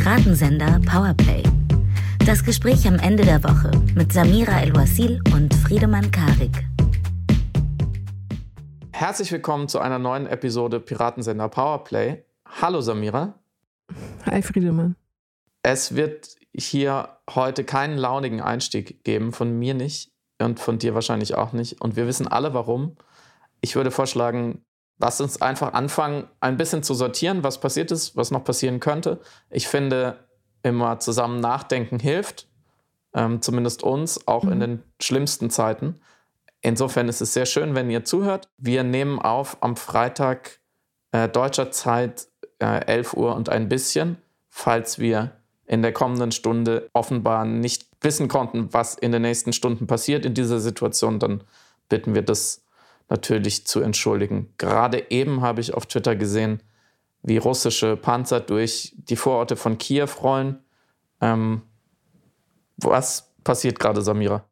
Piratensender Powerplay. Das Gespräch am Ende der Woche mit Samira El-Wasil und Friedemann Karik. Herzlich willkommen zu einer neuen Episode Piratensender Powerplay. Hallo Samira. Hi Friedemann. Es wird hier heute keinen launigen Einstieg geben, von mir nicht und von dir wahrscheinlich auch nicht. Und wir wissen alle warum. Ich würde vorschlagen, lass uns einfach anfangen, ein bisschen zu sortieren, was passiert ist, was noch passieren könnte. Ich finde, immer zusammen nachdenken hilft, ähm, zumindest uns, auch mhm. in den schlimmsten Zeiten. Insofern ist es sehr schön, wenn ihr zuhört. Wir nehmen auf am Freitag äh, deutscher Zeit äh, 11 Uhr und ein bisschen, falls wir in der kommenden Stunde offenbar nicht wissen konnten, was in den nächsten Stunden passiert in dieser Situation, dann bitten wir das natürlich zu entschuldigen. Gerade eben habe ich auf Twitter gesehen, wie russische Panzer durch die Vororte von Kiew rollen. Ähm, was passiert gerade, Samira?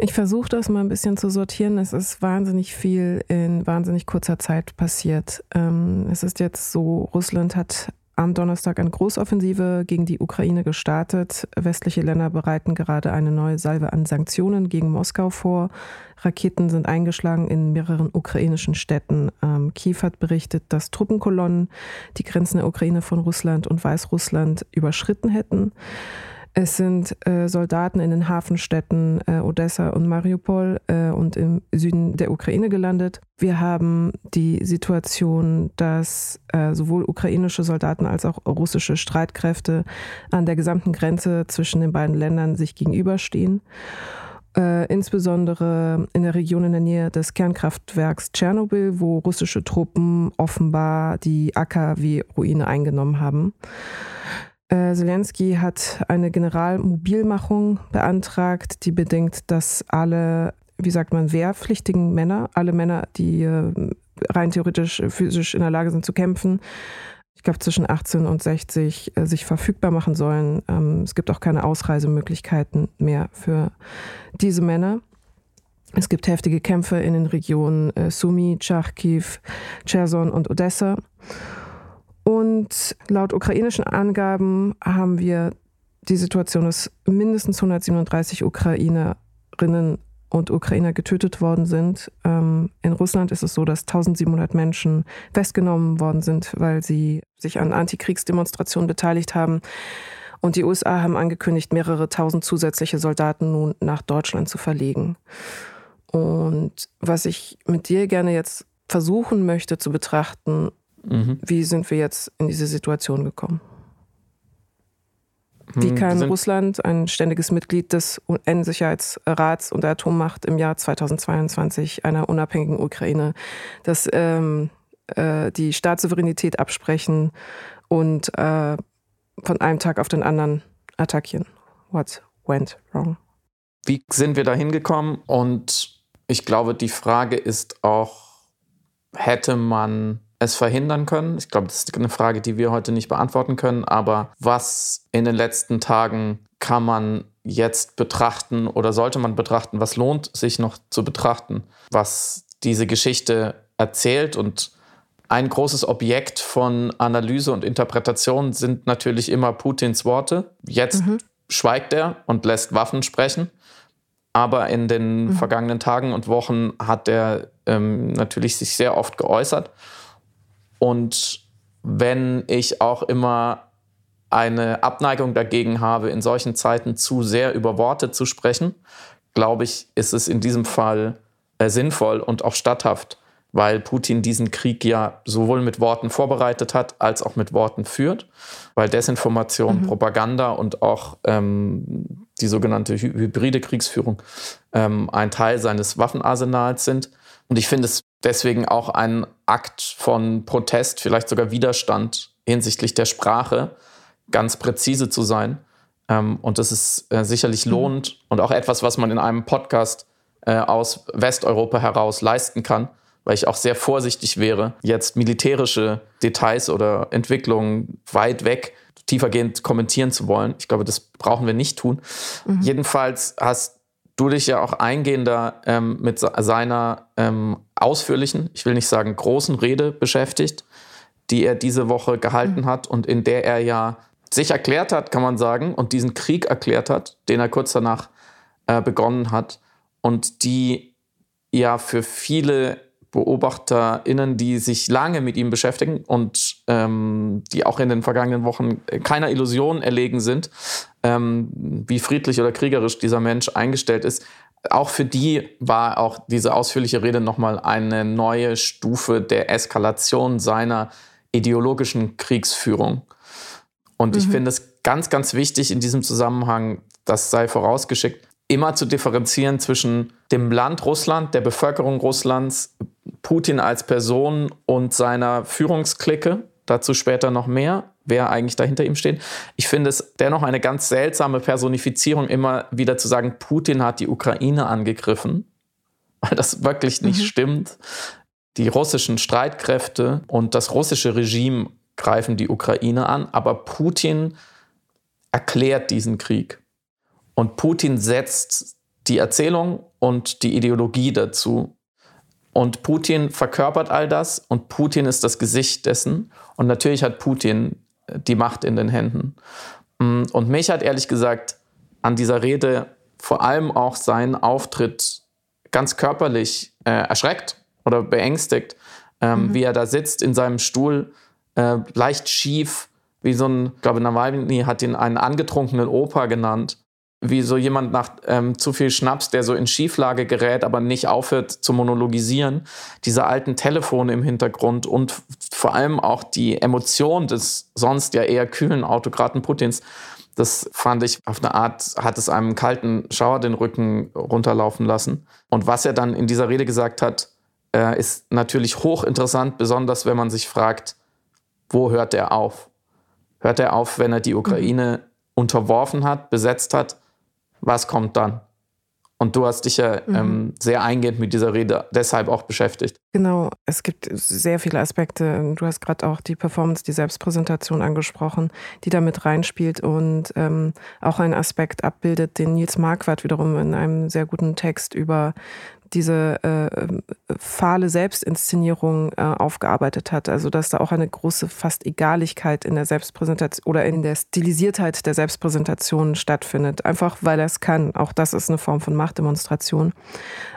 Ich versuche das mal ein bisschen zu sortieren. Es ist wahnsinnig viel in wahnsinnig kurzer Zeit passiert. Ähm, es ist jetzt so, Russland hat am Donnerstag eine Großoffensive gegen die Ukraine gestartet. Westliche Länder bereiten gerade eine neue Salve an Sanktionen gegen Moskau vor. Raketen sind eingeschlagen in mehreren ukrainischen Städten. Ähm, Kiew hat berichtet, dass Truppenkolonnen die Grenzen der Ukraine von Russland und Weißrussland überschritten hätten. Es sind äh, Soldaten in den Hafenstädten äh, Odessa und Mariupol äh, und im Süden der Ukraine gelandet. Wir haben die Situation, dass äh, sowohl ukrainische Soldaten als auch russische Streitkräfte an der gesamten Grenze zwischen den beiden Ländern sich gegenüberstehen. Äh, insbesondere in der Region in der Nähe des Kernkraftwerks Tschernobyl, wo russische Truppen offenbar die AKW-Ruine eingenommen haben. Äh, Zelensky hat eine Generalmobilmachung beantragt, die bedingt, dass alle, wie sagt man, wehrpflichtigen Männer, alle Männer, die äh, rein theoretisch physisch in der Lage sind zu kämpfen, ich glaube zwischen 18 und 60 äh, sich verfügbar machen sollen. Ähm, es gibt auch keine Ausreisemöglichkeiten mehr für diese Männer. Es gibt heftige Kämpfe in den Regionen Sumy, Charkiw, Cherson und Odessa. Und laut ukrainischen Angaben haben wir die Situation, dass mindestens 137 Ukrainerinnen und Ukrainer getötet worden sind. Ähm, in Russland ist es so, dass 1700 Menschen festgenommen worden sind, weil sie sich an Antikriegsdemonstrationen beteiligt haben. Und die USA haben angekündigt, mehrere tausend zusätzliche Soldaten nun nach Deutschland zu verlegen. Und was ich mit dir gerne jetzt versuchen möchte zu betrachten, Mhm. Wie sind wir jetzt in diese Situation gekommen? Wie hm, kann Russland, ein ständiges Mitglied des UN-Sicherheitsrats und der Atommacht im Jahr 2022 einer unabhängigen Ukraine, das, ähm, äh, die Staatssouveränität absprechen und äh, von einem Tag auf den anderen attackieren? What went wrong? Wie sind wir da hingekommen? Und ich glaube, die Frage ist auch, hätte man es verhindern können? Ich glaube, das ist eine Frage, die wir heute nicht beantworten können. Aber was in den letzten Tagen kann man jetzt betrachten oder sollte man betrachten? Was lohnt sich noch zu betrachten, was diese Geschichte erzählt? Und ein großes Objekt von Analyse und Interpretation sind natürlich immer Putins Worte. Jetzt mhm. schweigt er und lässt Waffen sprechen. Aber in den mhm. vergangenen Tagen und Wochen hat er ähm, natürlich sich sehr oft geäußert. Und wenn ich auch immer eine Abneigung dagegen habe, in solchen Zeiten zu sehr über Worte zu sprechen, glaube ich, ist es in diesem Fall äh, sinnvoll und auch statthaft, weil Putin diesen Krieg ja sowohl mit Worten vorbereitet hat, als auch mit Worten führt, weil Desinformation, mhm. Propaganda und auch ähm, die sogenannte hybride Kriegsführung ähm, ein Teil seines Waffenarsenals sind. Und ich finde es deswegen auch ein Akt von Protest, vielleicht sogar Widerstand hinsichtlich der Sprache, ganz präzise zu sein. Ähm, und das ist äh, sicherlich mhm. lohnend und auch etwas, was man in einem Podcast äh, aus Westeuropa heraus leisten kann, weil ich auch sehr vorsichtig wäre, jetzt militärische Details oder Entwicklungen weit weg tiefergehend kommentieren zu wollen. Ich glaube, das brauchen wir nicht tun. Mhm. Jedenfalls hast du dich ja auch eingehender ähm, mit seiner ähm, ausführlichen, ich will nicht sagen großen Rede beschäftigt, die er diese Woche gehalten mhm. hat und in der er ja sich erklärt hat, kann man sagen, und diesen Krieg erklärt hat, den er kurz danach äh, begonnen hat und die ja für viele BeobachterInnen, die sich lange mit ihm beschäftigen und ähm, die auch in den vergangenen Wochen keiner Illusion erlegen sind, ähm, wie friedlich oder kriegerisch dieser Mensch eingestellt ist, auch für die war auch diese ausführliche Rede nochmal eine neue Stufe der Eskalation seiner ideologischen Kriegsführung. Und mhm. ich finde es ganz, ganz wichtig in diesem Zusammenhang, das sei vorausgeschickt, immer zu differenzieren zwischen dem Land Russland, der Bevölkerung Russlands, Putin als Person und seiner Führungsklicke. Dazu später noch mehr, wer eigentlich dahinter ihm steht. Ich finde es dennoch eine ganz seltsame Personifizierung, immer wieder zu sagen, Putin hat die Ukraine angegriffen, weil das wirklich nicht mhm. stimmt. Die russischen Streitkräfte und das russische Regime greifen die Ukraine an, aber Putin erklärt diesen Krieg. Und Putin setzt die Erzählung und die Ideologie dazu. Und Putin verkörpert all das und Putin ist das Gesicht dessen. Und natürlich hat Putin äh, die Macht in den Händen. Mm, und mich hat ehrlich gesagt an dieser Rede vor allem auch sein Auftritt ganz körperlich äh, erschreckt oder beängstigt, ähm, mhm. wie er da sitzt in seinem Stuhl, äh, leicht schief, wie so ein, ich glaube, Nawalny hat ihn einen angetrunkenen Opa genannt wie so jemand nach ähm, zu viel Schnaps, der so in Schieflage gerät, aber nicht aufhört zu monologisieren. Diese alten Telefone im Hintergrund und vor allem auch die Emotion des sonst ja eher kühlen Autokraten Putins. Das fand ich auf eine Art, hat es einem kalten Schauer den Rücken runterlaufen lassen. Und was er dann in dieser Rede gesagt hat, äh, ist natürlich hochinteressant, besonders wenn man sich fragt, wo hört er auf? Hört er auf, wenn er die Ukraine unterworfen hat, besetzt hat? Was kommt dann? Und du hast dich ja mhm. ähm, sehr eingehend mit dieser Rede deshalb auch beschäftigt. Genau, es gibt sehr viele Aspekte. Du hast gerade auch die Performance, die Selbstpräsentation angesprochen, die da mit reinspielt und ähm, auch einen Aspekt abbildet, den Nils Marquardt wiederum in einem sehr guten Text über diese äh, fahle Selbstinszenierung äh, aufgearbeitet hat. Also dass da auch eine große fast Egaligkeit in der Selbstpräsentation oder in der Stilisiertheit der Selbstpräsentation stattfindet. Einfach weil er es kann. Auch das ist eine Form von Machtdemonstration.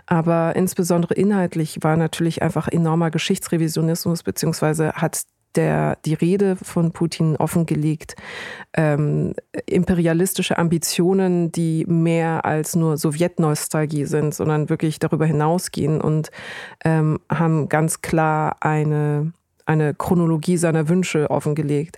Aber insbesondere inhaltlich war natürlich einfach enormer Geschichtsrevisionismus, beziehungsweise hat der, die Rede von Putin offengelegt, ähm, imperialistische Ambitionen, die mehr als nur Sowjetnostalgie sind, sondern wirklich darüber hinausgehen und ähm, haben ganz klar eine eine Chronologie seiner Wünsche offengelegt.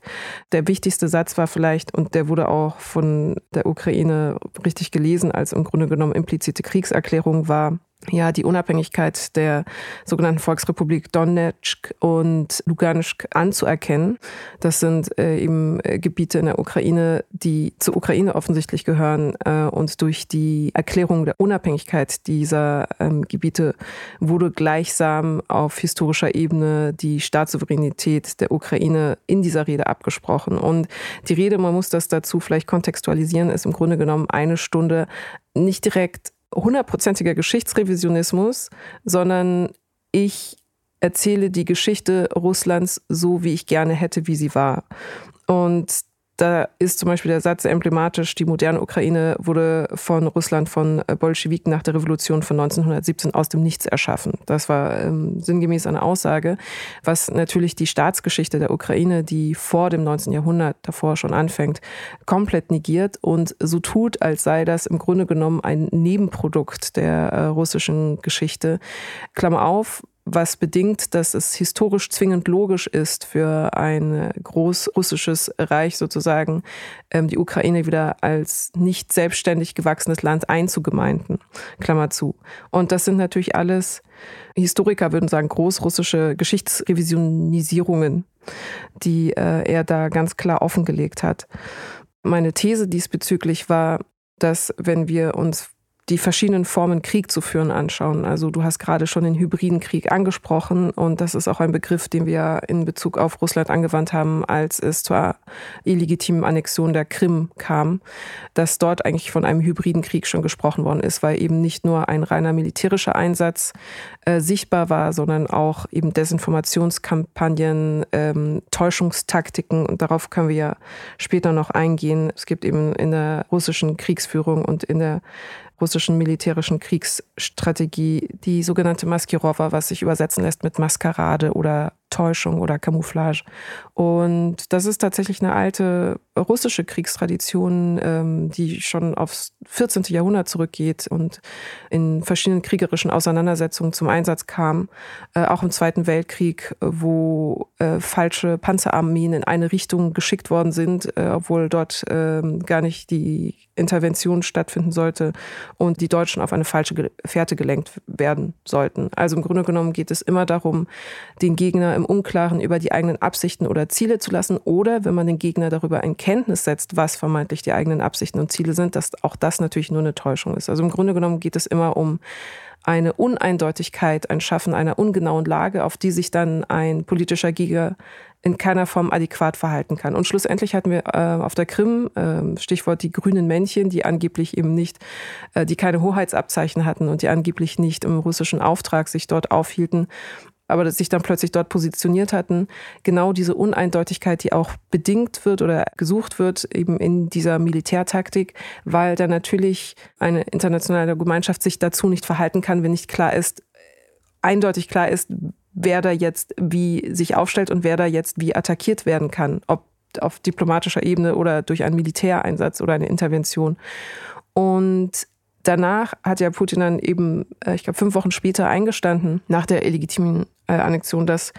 Der wichtigste Satz war vielleicht, und der wurde auch von der Ukraine richtig gelesen als im Grunde genommen implizite Kriegserklärung, war, ja die Unabhängigkeit der sogenannten Volksrepublik Donetsk und Lugansk anzuerkennen. Das sind äh, eben äh, Gebiete in der Ukraine, die zur Ukraine offensichtlich gehören. Äh, und durch die Erklärung der Unabhängigkeit dieser ähm, Gebiete wurde gleichsam auf historischer Ebene die Staatssouveränität der Ukraine in dieser Rede abgesprochen. Und die Rede, man muss das dazu vielleicht kontextualisieren, ist im Grunde genommen eine Stunde nicht direkt hundertprozentiger Geschichtsrevisionismus, sondern ich erzähle die Geschichte Russlands so, wie ich gerne hätte, wie sie war. Und da ist zum Beispiel der Satz emblematisch, die moderne Ukraine wurde von Russland, von Bolschewiken nach der Revolution von 1917 aus dem Nichts erschaffen. Das war ähm, sinngemäß eine Aussage, was natürlich die Staatsgeschichte der Ukraine, die vor dem 19. Jahrhundert davor schon anfängt, komplett negiert und so tut, als sei das im Grunde genommen ein Nebenprodukt der äh, russischen Geschichte. Klammer auf, was bedingt, dass es historisch zwingend logisch ist für ein großrussisches Reich sozusagen, ähm, die Ukraine wieder als nicht selbstständig gewachsenes Land einzugemeinden. Klammer zu. Und das sind natürlich alles, Historiker würden sagen, großrussische Geschichtsrevisionisierungen, die äh, er da ganz klar offengelegt hat. Meine These diesbezüglich war, dass wenn wir uns die verschiedenen Formen Krieg zu führen anschauen. Also du hast gerade schon den hybriden Krieg angesprochen und das ist auch ein Begriff, den wir in Bezug auf Russland angewandt haben, als es zur illegitimen Annexion der Krim kam, dass dort eigentlich von einem hybriden Krieg schon gesprochen worden ist, weil eben nicht nur ein reiner militärischer Einsatz äh, sichtbar war, sondern auch eben Desinformationskampagnen, ähm, Täuschungstaktiken und darauf können wir ja später noch eingehen. Es gibt eben in der russischen Kriegsführung und in der russischen militärischen Kriegsstrategie, die sogenannte Maskirova, was sich übersetzen lässt mit Maskerade oder Täuschung oder Camouflage. Und das ist tatsächlich eine alte russische Kriegstradition, ähm, die schon aufs 14. Jahrhundert zurückgeht und in verschiedenen kriegerischen Auseinandersetzungen zum Einsatz kam. Äh, auch im Zweiten Weltkrieg, wo äh, falsche Panzerarmeen in eine Richtung geschickt worden sind, äh, obwohl dort ähm, gar nicht die Intervention stattfinden sollte und die Deutschen auf eine falsche Fährte gelenkt werden sollten. Also im Grunde genommen geht es immer darum, den Gegner im Unklaren über die eigenen Absichten oder Ziele zu lassen oder wenn man den Gegner darüber in Kenntnis setzt, was vermeintlich die eigenen Absichten und Ziele sind, dass auch das natürlich nur eine Täuschung ist. Also im Grunde genommen geht es immer um eine Uneindeutigkeit, ein Schaffen einer ungenauen Lage, auf die sich dann ein politischer Giga in keiner Form adäquat verhalten kann. Und schlussendlich hatten wir äh, auf der Krim, äh, Stichwort die grünen Männchen, die angeblich eben nicht, äh, die keine Hoheitsabzeichen hatten und die angeblich nicht im russischen Auftrag sich dort aufhielten, aber sich dann plötzlich dort positioniert hatten, genau diese Uneindeutigkeit, die auch bedingt wird oder gesucht wird, eben in dieser Militärtaktik, weil dann natürlich eine internationale Gemeinschaft sich dazu nicht verhalten kann, wenn nicht klar ist, eindeutig klar ist, wer da jetzt wie sich aufstellt und wer da jetzt wie attackiert werden kann, ob auf diplomatischer Ebene oder durch einen Militäreinsatz oder eine Intervention. Und danach hat ja Putin dann eben, äh, ich glaube, fünf Wochen später eingestanden, nach der illegitimen äh, Annexion, dass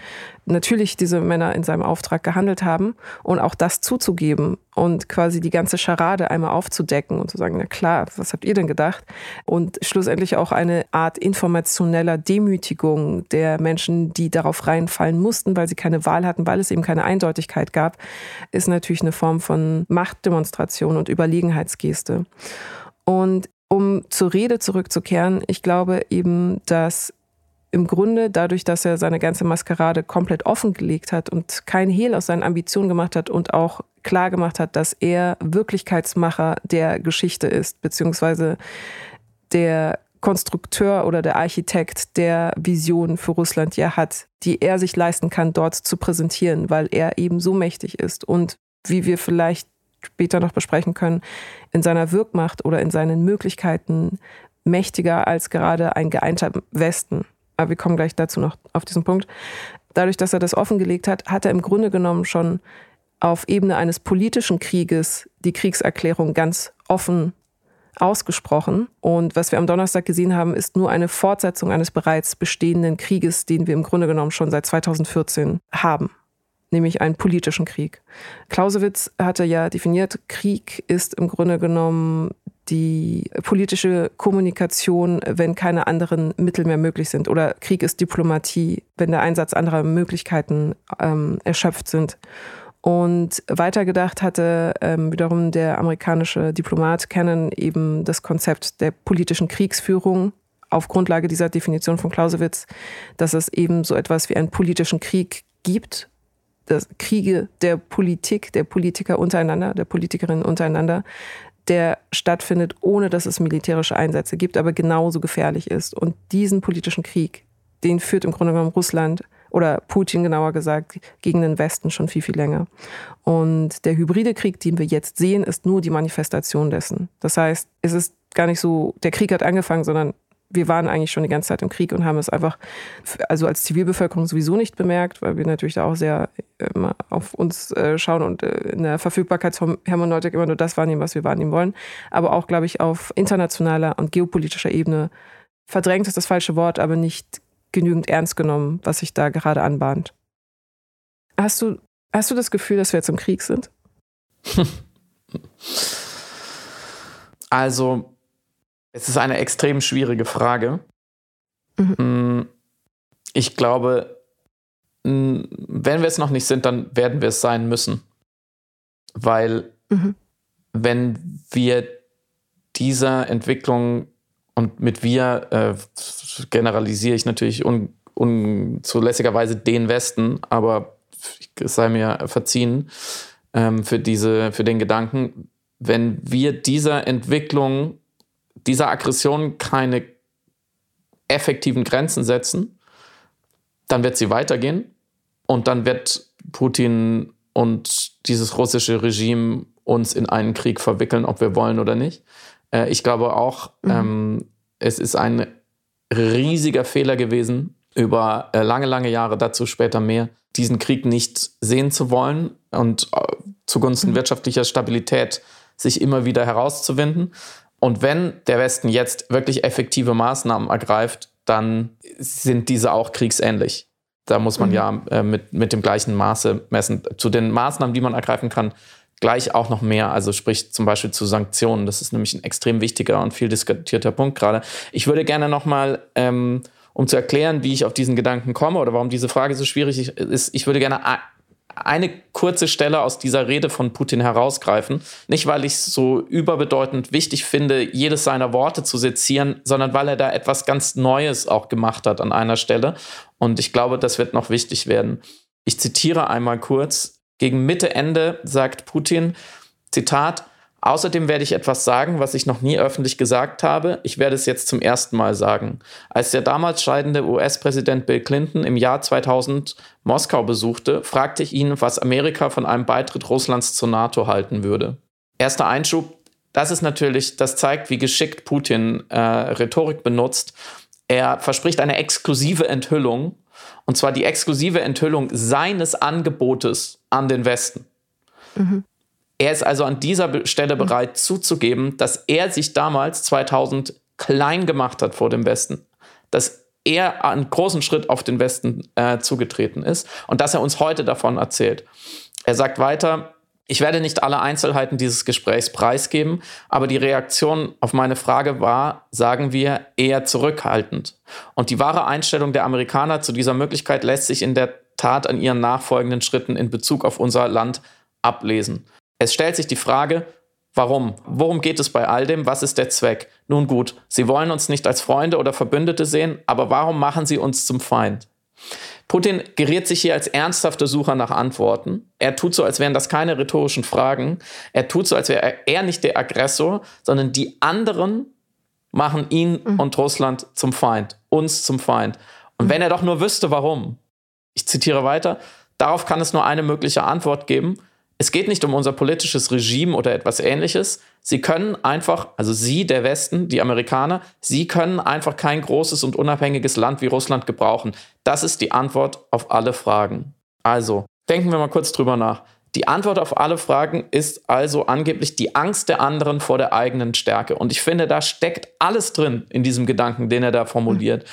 natürlich diese Männer in seinem Auftrag gehandelt haben und auch das zuzugeben und quasi die ganze Scharade einmal aufzudecken und zu sagen, na klar, was habt ihr denn gedacht? Und schlussendlich auch eine Art informationeller Demütigung der Menschen, die darauf reinfallen mussten, weil sie keine Wahl hatten, weil es eben keine Eindeutigkeit gab, ist natürlich eine Form von Machtdemonstration und Überlegenheitsgeste. Und um zur Rede zurückzukehren, ich glaube eben, dass im Grunde dadurch, dass er seine ganze Maskerade komplett offengelegt hat und kein Hehl aus seinen Ambitionen gemacht hat und auch klar gemacht hat, dass er Wirklichkeitsmacher der Geschichte ist, beziehungsweise der Konstrukteur oder der Architekt der Vision für Russland ja hat, die er sich leisten kann, dort zu präsentieren, weil er eben so mächtig ist. Und wie wir vielleicht später noch besprechen können, in seiner Wirkmacht oder in seinen Möglichkeiten mächtiger als gerade ein geeinter Westen. Aber wir kommen gleich dazu noch auf diesen Punkt. Dadurch, dass er das offengelegt hat, hat er im Grunde genommen schon auf Ebene eines politischen Krieges die Kriegserklärung ganz offen ausgesprochen. Und was wir am Donnerstag gesehen haben, ist nur eine Fortsetzung eines bereits bestehenden Krieges, den wir im Grunde genommen schon seit 2014 haben nämlich einen politischen Krieg. Clausewitz hatte ja definiert, Krieg ist im Grunde genommen die politische Kommunikation, wenn keine anderen Mittel mehr möglich sind. Oder Krieg ist Diplomatie, wenn der Einsatz anderer Möglichkeiten ähm, erschöpft sind. Und weitergedacht hatte ähm, wiederum der amerikanische Diplomat Cannon eben das Konzept der politischen Kriegsführung auf Grundlage dieser Definition von Clausewitz, dass es eben so etwas wie einen politischen Krieg gibt das Kriege der Politik, der Politiker untereinander, der Politikerinnen untereinander, der stattfindet, ohne dass es militärische Einsätze gibt, aber genauso gefährlich ist. Und diesen politischen Krieg, den führt im Grunde genommen Russland oder Putin genauer gesagt gegen den Westen schon viel, viel länger. Und der hybride Krieg, den wir jetzt sehen, ist nur die Manifestation dessen. Das heißt, es ist gar nicht so, der Krieg hat angefangen, sondern wir waren eigentlich schon die ganze Zeit im Krieg und haben es einfach, also als Zivilbevölkerung sowieso nicht bemerkt, weil wir natürlich da auch sehr immer auf uns äh, schauen und äh, in der Verfügbarkeitshermeneutik immer nur das wahrnehmen, was wir wahrnehmen wollen. Aber auch, glaube ich, auf internationaler und geopolitischer Ebene verdrängt ist das falsche Wort, aber nicht genügend ernst genommen, was sich da gerade anbahnt. Hast du, hast du das Gefühl, dass wir jetzt im Krieg sind? Also, es ist eine extrem schwierige Frage. Mhm. Mm, ich glaube, wenn wir es noch nicht sind, dann werden wir es sein müssen. Weil mhm. wenn wir dieser Entwicklung und mit wir äh, generalisiere ich natürlich un, unzulässigerweise den Westen, aber es sei mir verziehen ähm, für, diese, für den Gedanken, wenn wir dieser Entwicklung, dieser Aggression keine effektiven Grenzen setzen, dann wird sie weitergehen und dann wird Putin und dieses russische Regime uns in einen Krieg verwickeln, ob wir wollen oder nicht. Äh, ich glaube auch, mhm. ähm, es ist ein riesiger Fehler gewesen, über äh, lange, lange Jahre, dazu später mehr, diesen Krieg nicht sehen zu wollen und äh, zugunsten mhm. wirtschaftlicher Stabilität sich immer wieder herauszuwinden. Und wenn der Westen jetzt wirklich effektive Maßnahmen ergreift, dann sind diese auch kriegsähnlich. Da muss man mhm. ja äh, mit, mit dem gleichen Maße messen. Zu den Maßnahmen, die man ergreifen kann, gleich auch noch mehr. Also sprich zum Beispiel zu Sanktionen. Das ist nämlich ein extrem wichtiger und viel diskutierter Punkt gerade. Ich würde gerne nochmal, ähm, um zu erklären, wie ich auf diesen Gedanken komme oder warum diese Frage so schwierig ist, ich würde gerne eine kurze Stelle aus dieser Rede von Putin herausgreifen. Nicht, weil ich es so überbedeutend wichtig finde, jedes seiner Worte zu sezieren, sondern weil er da etwas ganz Neues auch gemacht hat an einer Stelle. Und ich glaube, das wird noch wichtig werden. Ich zitiere einmal kurz. Gegen Mitte, Ende sagt Putin, Zitat, Außerdem werde ich etwas sagen, was ich noch nie öffentlich gesagt habe. Ich werde es jetzt zum ersten Mal sagen. Als der damals scheidende US-Präsident Bill Clinton im Jahr 2000 Moskau besuchte, fragte ich ihn, was Amerika von einem Beitritt Russlands zur NATO halten würde. Erster Einschub. Das ist natürlich, das zeigt, wie geschickt Putin äh, Rhetorik benutzt. Er verspricht eine exklusive Enthüllung, und zwar die exklusive Enthüllung seines Angebotes an den Westen. Mhm. Er ist also an dieser Stelle mhm. bereit zuzugeben, dass er sich damals 2000 klein gemacht hat vor dem Westen, dass er einen großen Schritt auf den Westen äh, zugetreten ist und dass er uns heute davon erzählt. Er sagt weiter, ich werde nicht alle Einzelheiten dieses Gesprächs preisgeben, aber die Reaktion auf meine Frage war, sagen wir, eher zurückhaltend. Und die wahre Einstellung der Amerikaner zu dieser Möglichkeit lässt sich in der Tat an ihren nachfolgenden Schritten in Bezug auf unser Land ablesen. Es stellt sich die Frage, warum? Worum geht es bei all dem? Was ist der Zweck? Nun gut, Sie wollen uns nicht als Freunde oder Verbündete sehen, aber warum machen Sie uns zum Feind? Putin geriert sich hier als ernsthafter Sucher nach Antworten. Er tut so, als wären das keine rhetorischen Fragen. Er tut so, als wäre er nicht der Aggressor, sondern die anderen machen ihn mhm. und Russland zum Feind, uns zum Feind. Und mhm. wenn er doch nur wüsste, warum. Ich zitiere weiter. Darauf kann es nur eine mögliche Antwort geben. Es geht nicht um unser politisches Regime oder etwas ähnliches. Sie können einfach, also Sie, der Westen, die Amerikaner, Sie können einfach kein großes und unabhängiges Land wie Russland gebrauchen. Das ist die Antwort auf alle Fragen. Also, denken wir mal kurz drüber nach. Die Antwort auf alle Fragen ist also angeblich die Angst der anderen vor der eigenen Stärke. Und ich finde, da steckt alles drin in diesem Gedanken, den er da formuliert.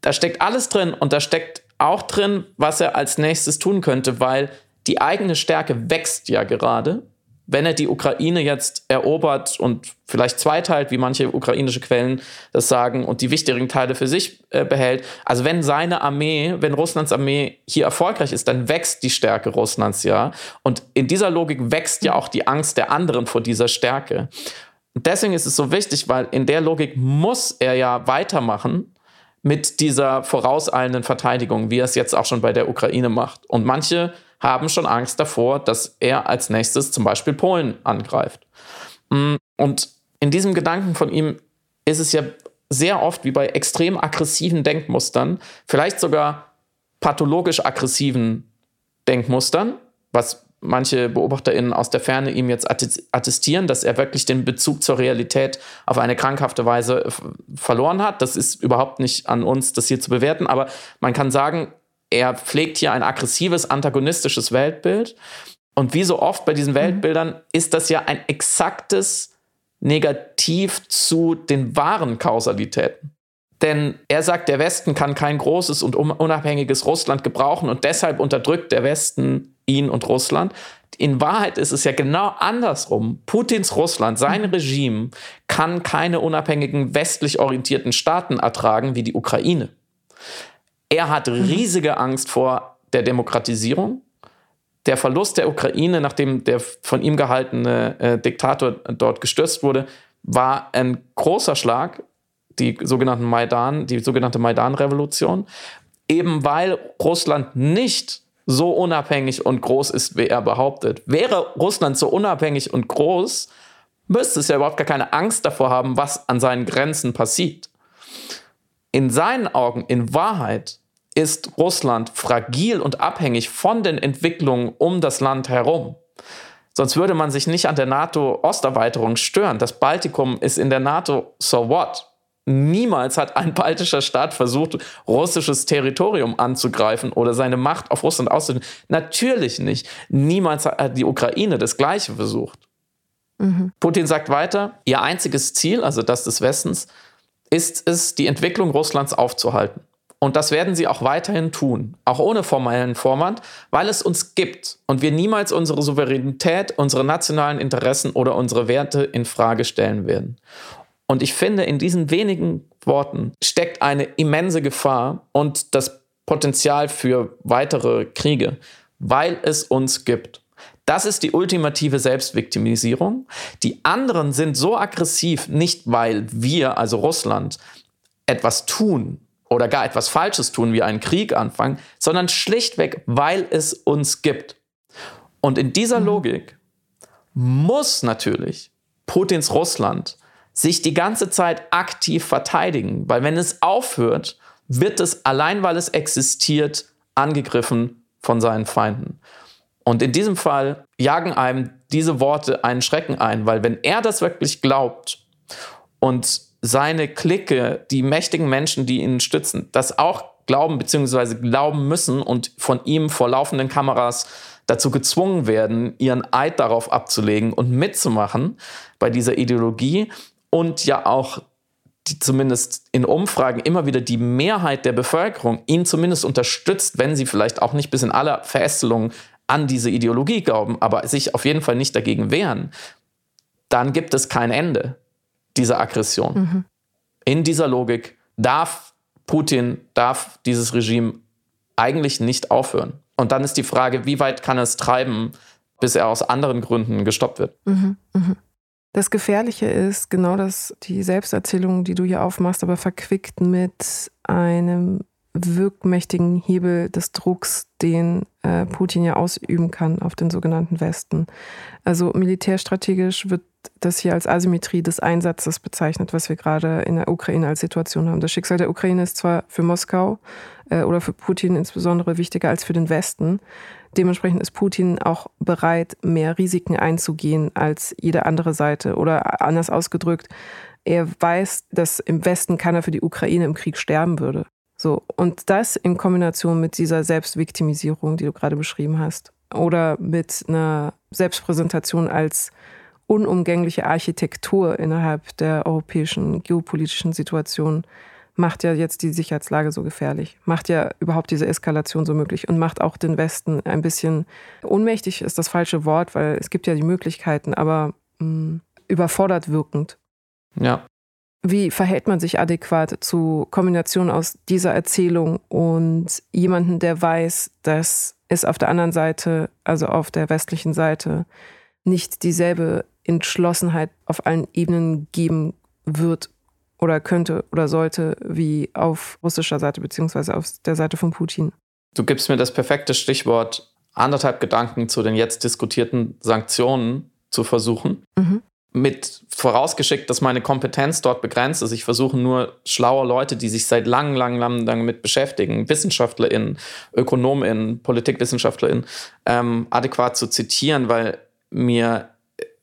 Da steckt alles drin und da steckt auch drin, was er als nächstes tun könnte, weil die eigene Stärke wächst ja gerade. Wenn er die Ukraine jetzt erobert und vielleicht zweiteilt, wie manche ukrainische Quellen das sagen, und die wichtigen Teile für sich äh, behält, also wenn seine Armee, wenn Russlands Armee hier erfolgreich ist, dann wächst die Stärke Russlands ja. Und in dieser Logik wächst ja auch die Angst der anderen vor dieser Stärke. Und deswegen ist es so wichtig, weil in der Logik muss er ja weitermachen mit dieser vorauseilenden Verteidigung, wie er es jetzt auch schon bei der Ukraine macht. Und manche haben schon Angst davor, dass er als nächstes zum Beispiel Polen angreift. Mm, und in diesem Gedanken von ihm ist es ja sehr oft wie bei extrem aggressiven Denkmustern, vielleicht sogar pathologisch aggressiven Denkmustern, was manche BeobachterInnen aus der Ferne ihm jetzt attestieren, dass er wirklich den Bezug zur Realität auf eine krankhafte Weise verloren hat. Das ist überhaupt nicht an uns, das hier zu bewerten, aber man kann sagen, er pflegt hier ein aggressives, antagonistisches Weltbild. Und wie so oft bei diesen mhm. Weltbildern ist das ja ein exaktes Negativ zu den wahren Kausalitäten. Denn er sagt, der Westen kann kein großes und unabhängiges Russland gebrauchen und deshalb unterdrückt der Westen ihn und Russland. In Wahrheit ist es ja genau andersrum. Putins Russland, sein mhm. Regime, kann keine unabhängigen westlich orientierten Staaten ertragen wie die Ukraine. Er hat mhm. riesige Angst vor der Demokratisierung. Der Verlust der Ukraine, nachdem der von ihm gehaltene äh, Diktator dort gestürzt wurde, war ein großer Schlag die sogenannten Maidan, die sogenannte Maidan-Revolution, eben weil Russland nicht so unabhängig und groß ist, wie er behauptet. Wäre Russland so unabhängig und groß, müsste es ja überhaupt gar keine Angst davor haben, was an seinen Grenzen passiert. In seinen Augen, in Wahrheit, ist Russland fragil und abhängig von den Entwicklungen um das Land herum. Sonst würde man sich nicht an der NATO-Osterweiterung stören. Das Baltikum ist in der NATO, so what? Niemals hat ein baltischer Staat versucht, russisches Territorium anzugreifen oder seine Macht auf Russland auszudehnen. Natürlich nicht. Niemals hat die Ukraine das Gleiche versucht. Mhm. Putin sagt weiter, ihr einziges Ziel, also das des Westens, ist es, die Entwicklung Russlands aufzuhalten. Und das werden sie auch weiterhin tun, auch ohne formellen Vorwand, weil es uns gibt und wir niemals unsere Souveränität, unsere nationalen Interessen oder unsere Werte in Frage stellen werden. Und ich finde, in diesen wenigen Worten steckt eine immense Gefahr und das Potenzial für weitere Kriege, weil es uns gibt. Das ist die ultimative Selbstviktimisierung. Die anderen sind so aggressiv, nicht weil wir, also Russland, etwas tun, oder gar etwas Falsches tun, wie einen Krieg anfangen, sondern schlichtweg, weil es uns gibt. Und in dieser mhm. Logik muss natürlich Putins Russland sich die ganze Zeit aktiv verteidigen, weil wenn es aufhört, wird es allein, weil es existiert, angegriffen von seinen Feinden. Und in diesem Fall jagen einem diese Worte einen Schrecken ein, weil wenn er das wirklich glaubt und seine Clique, die mächtigen Menschen, die ihn stützen, das auch glauben bzw. glauben müssen und von ihm vor laufenden Kameras dazu gezwungen werden, ihren Eid darauf abzulegen und mitzumachen bei dieser Ideologie und ja auch die zumindest in Umfragen immer wieder die Mehrheit der Bevölkerung ihn zumindest unterstützt, wenn sie vielleicht auch nicht bis in aller Verästelung an diese Ideologie glauben, aber sich auf jeden Fall nicht dagegen wehren, dann gibt es kein Ende dieser Aggression. Mhm. In dieser Logik darf Putin, darf dieses Regime eigentlich nicht aufhören. Und dann ist die Frage, wie weit kann es treiben, bis er aus anderen Gründen gestoppt wird. Mhm, mh. Das Gefährliche ist genau das, die Selbsterzählung, die du hier aufmachst, aber verquickt mit einem wirkmächtigen Hebel des Drucks, den äh, Putin ja ausüben kann auf den sogenannten Westen. Also militärstrategisch wird das hier als Asymmetrie des Einsatzes bezeichnet, was wir gerade in der Ukraine als Situation haben. Das Schicksal der Ukraine ist zwar für Moskau äh, oder für Putin insbesondere wichtiger als für den Westen. Dementsprechend ist Putin auch bereit, mehr Risiken einzugehen als jede andere Seite. Oder anders ausgedrückt, er weiß, dass im Westen keiner für die Ukraine im Krieg sterben würde. So, und das in Kombination mit dieser Selbstviktimisierung, die du gerade beschrieben hast, oder mit einer Selbstpräsentation als unumgängliche Architektur innerhalb der europäischen geopolitischen Situation macht ja jetzt die Sicherheitslage so gefährlich, macht ja überhaupt diese Eskalation so möglich und macht auch den Westen ein bisschen ohnmächtig ist das falsche Wort, weil es gibt ja die Möglichkeiten, aber mh, mm, überfordert wirkend. Ja. Wie verhält man sich adäquat zu Kombination aus dieser Erzählung und jemanden, der weiß, dass es auf der anderen Seite, also auf der westlichen Seite, nicht dieselbe Entschlossenheit auf allen Ebenen geben wird oder könnte oder sollte wie auf russischer Seite beziehungsweise auf der Seite von Putin. Du gibst mir das perfekte Stichwort, anderthalb Gedanken zu den jetzt diskutierten Sanktionen zu versuchen. Mhm mit vorausgeschickt, dass meine Kompetenz dort begrenzt ist. Ich versuche nur schlaue Leute, die sich seit langem, langem, langem damit beschäftigen, WissenschaftlerInnen, ÖkonomInnen, PolitikwissenschaftlerInnen, ähm, adäquat zu zitieren, weil mir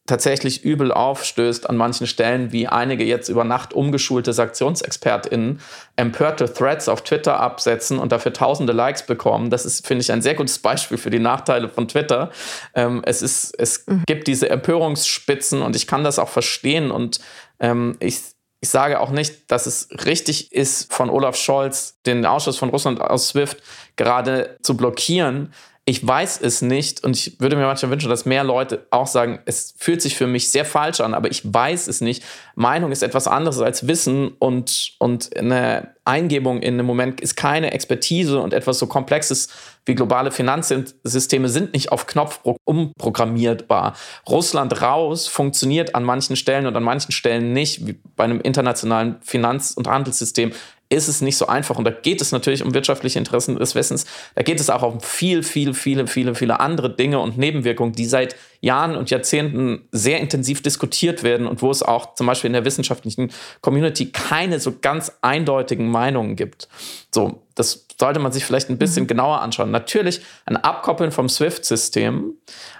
tatsächlich übel aufstößt an manchen Stellen, wie einige jetzt über Nacht umgeschulte SanktionsexpertInnen empörte Threads auf Twitter absetzen und dafür tausende Likes bekommen. Das ist, finde ich, ein sehr gutes Beispiel für die Nachteile von Twitter. Ähm, es ist, es mhm. gibt diese Empörungsspitzen und ich kann das auch verstehen und ähm, ich, ich sage auch nicht, dass es richtig ist, von Olaf Scholz den Ausschuss von Russland aus SWIFT gerade zu blockieren. Ich weiß es nicht und ich würde mir manchmal wünschen, dass mehr Leute auch sagen, es fühlt sich für mich sehr falsch an, aber ich weiß es nicht. Meinung ist etwas anderes als Wissen und, und eine Eingebung in einem Moment ist keine Expertise und etwas so Komplexes wie globale Finanzsysteme sind nicht auf Knopfdruck umprogrammierbar. Russland raus funktioniert an manchen Stellen und an manchen Stellen nicht, wie bei einem internationalen Finanz- und Handelssystem ist es nicht so einfach. Und da geht es natürlich um wirtschaftliche Interessen des Wissens. Da geht es auch um viel, viel, viele, viele, viele andere Dinge und Nebenwirkungen, die seit Jahren und Jahrzehnten sehr intensiv diskutiert werden und wo es auch zum Beispiel in der wissenschaftlichen Community keine so ganz eindeutigen Meinungen gibt. So, das sollte man sich vielleicht ein bisschen mhm. genauer anschauen. Natürlich ein Abkoppeln vom SWIFT-System,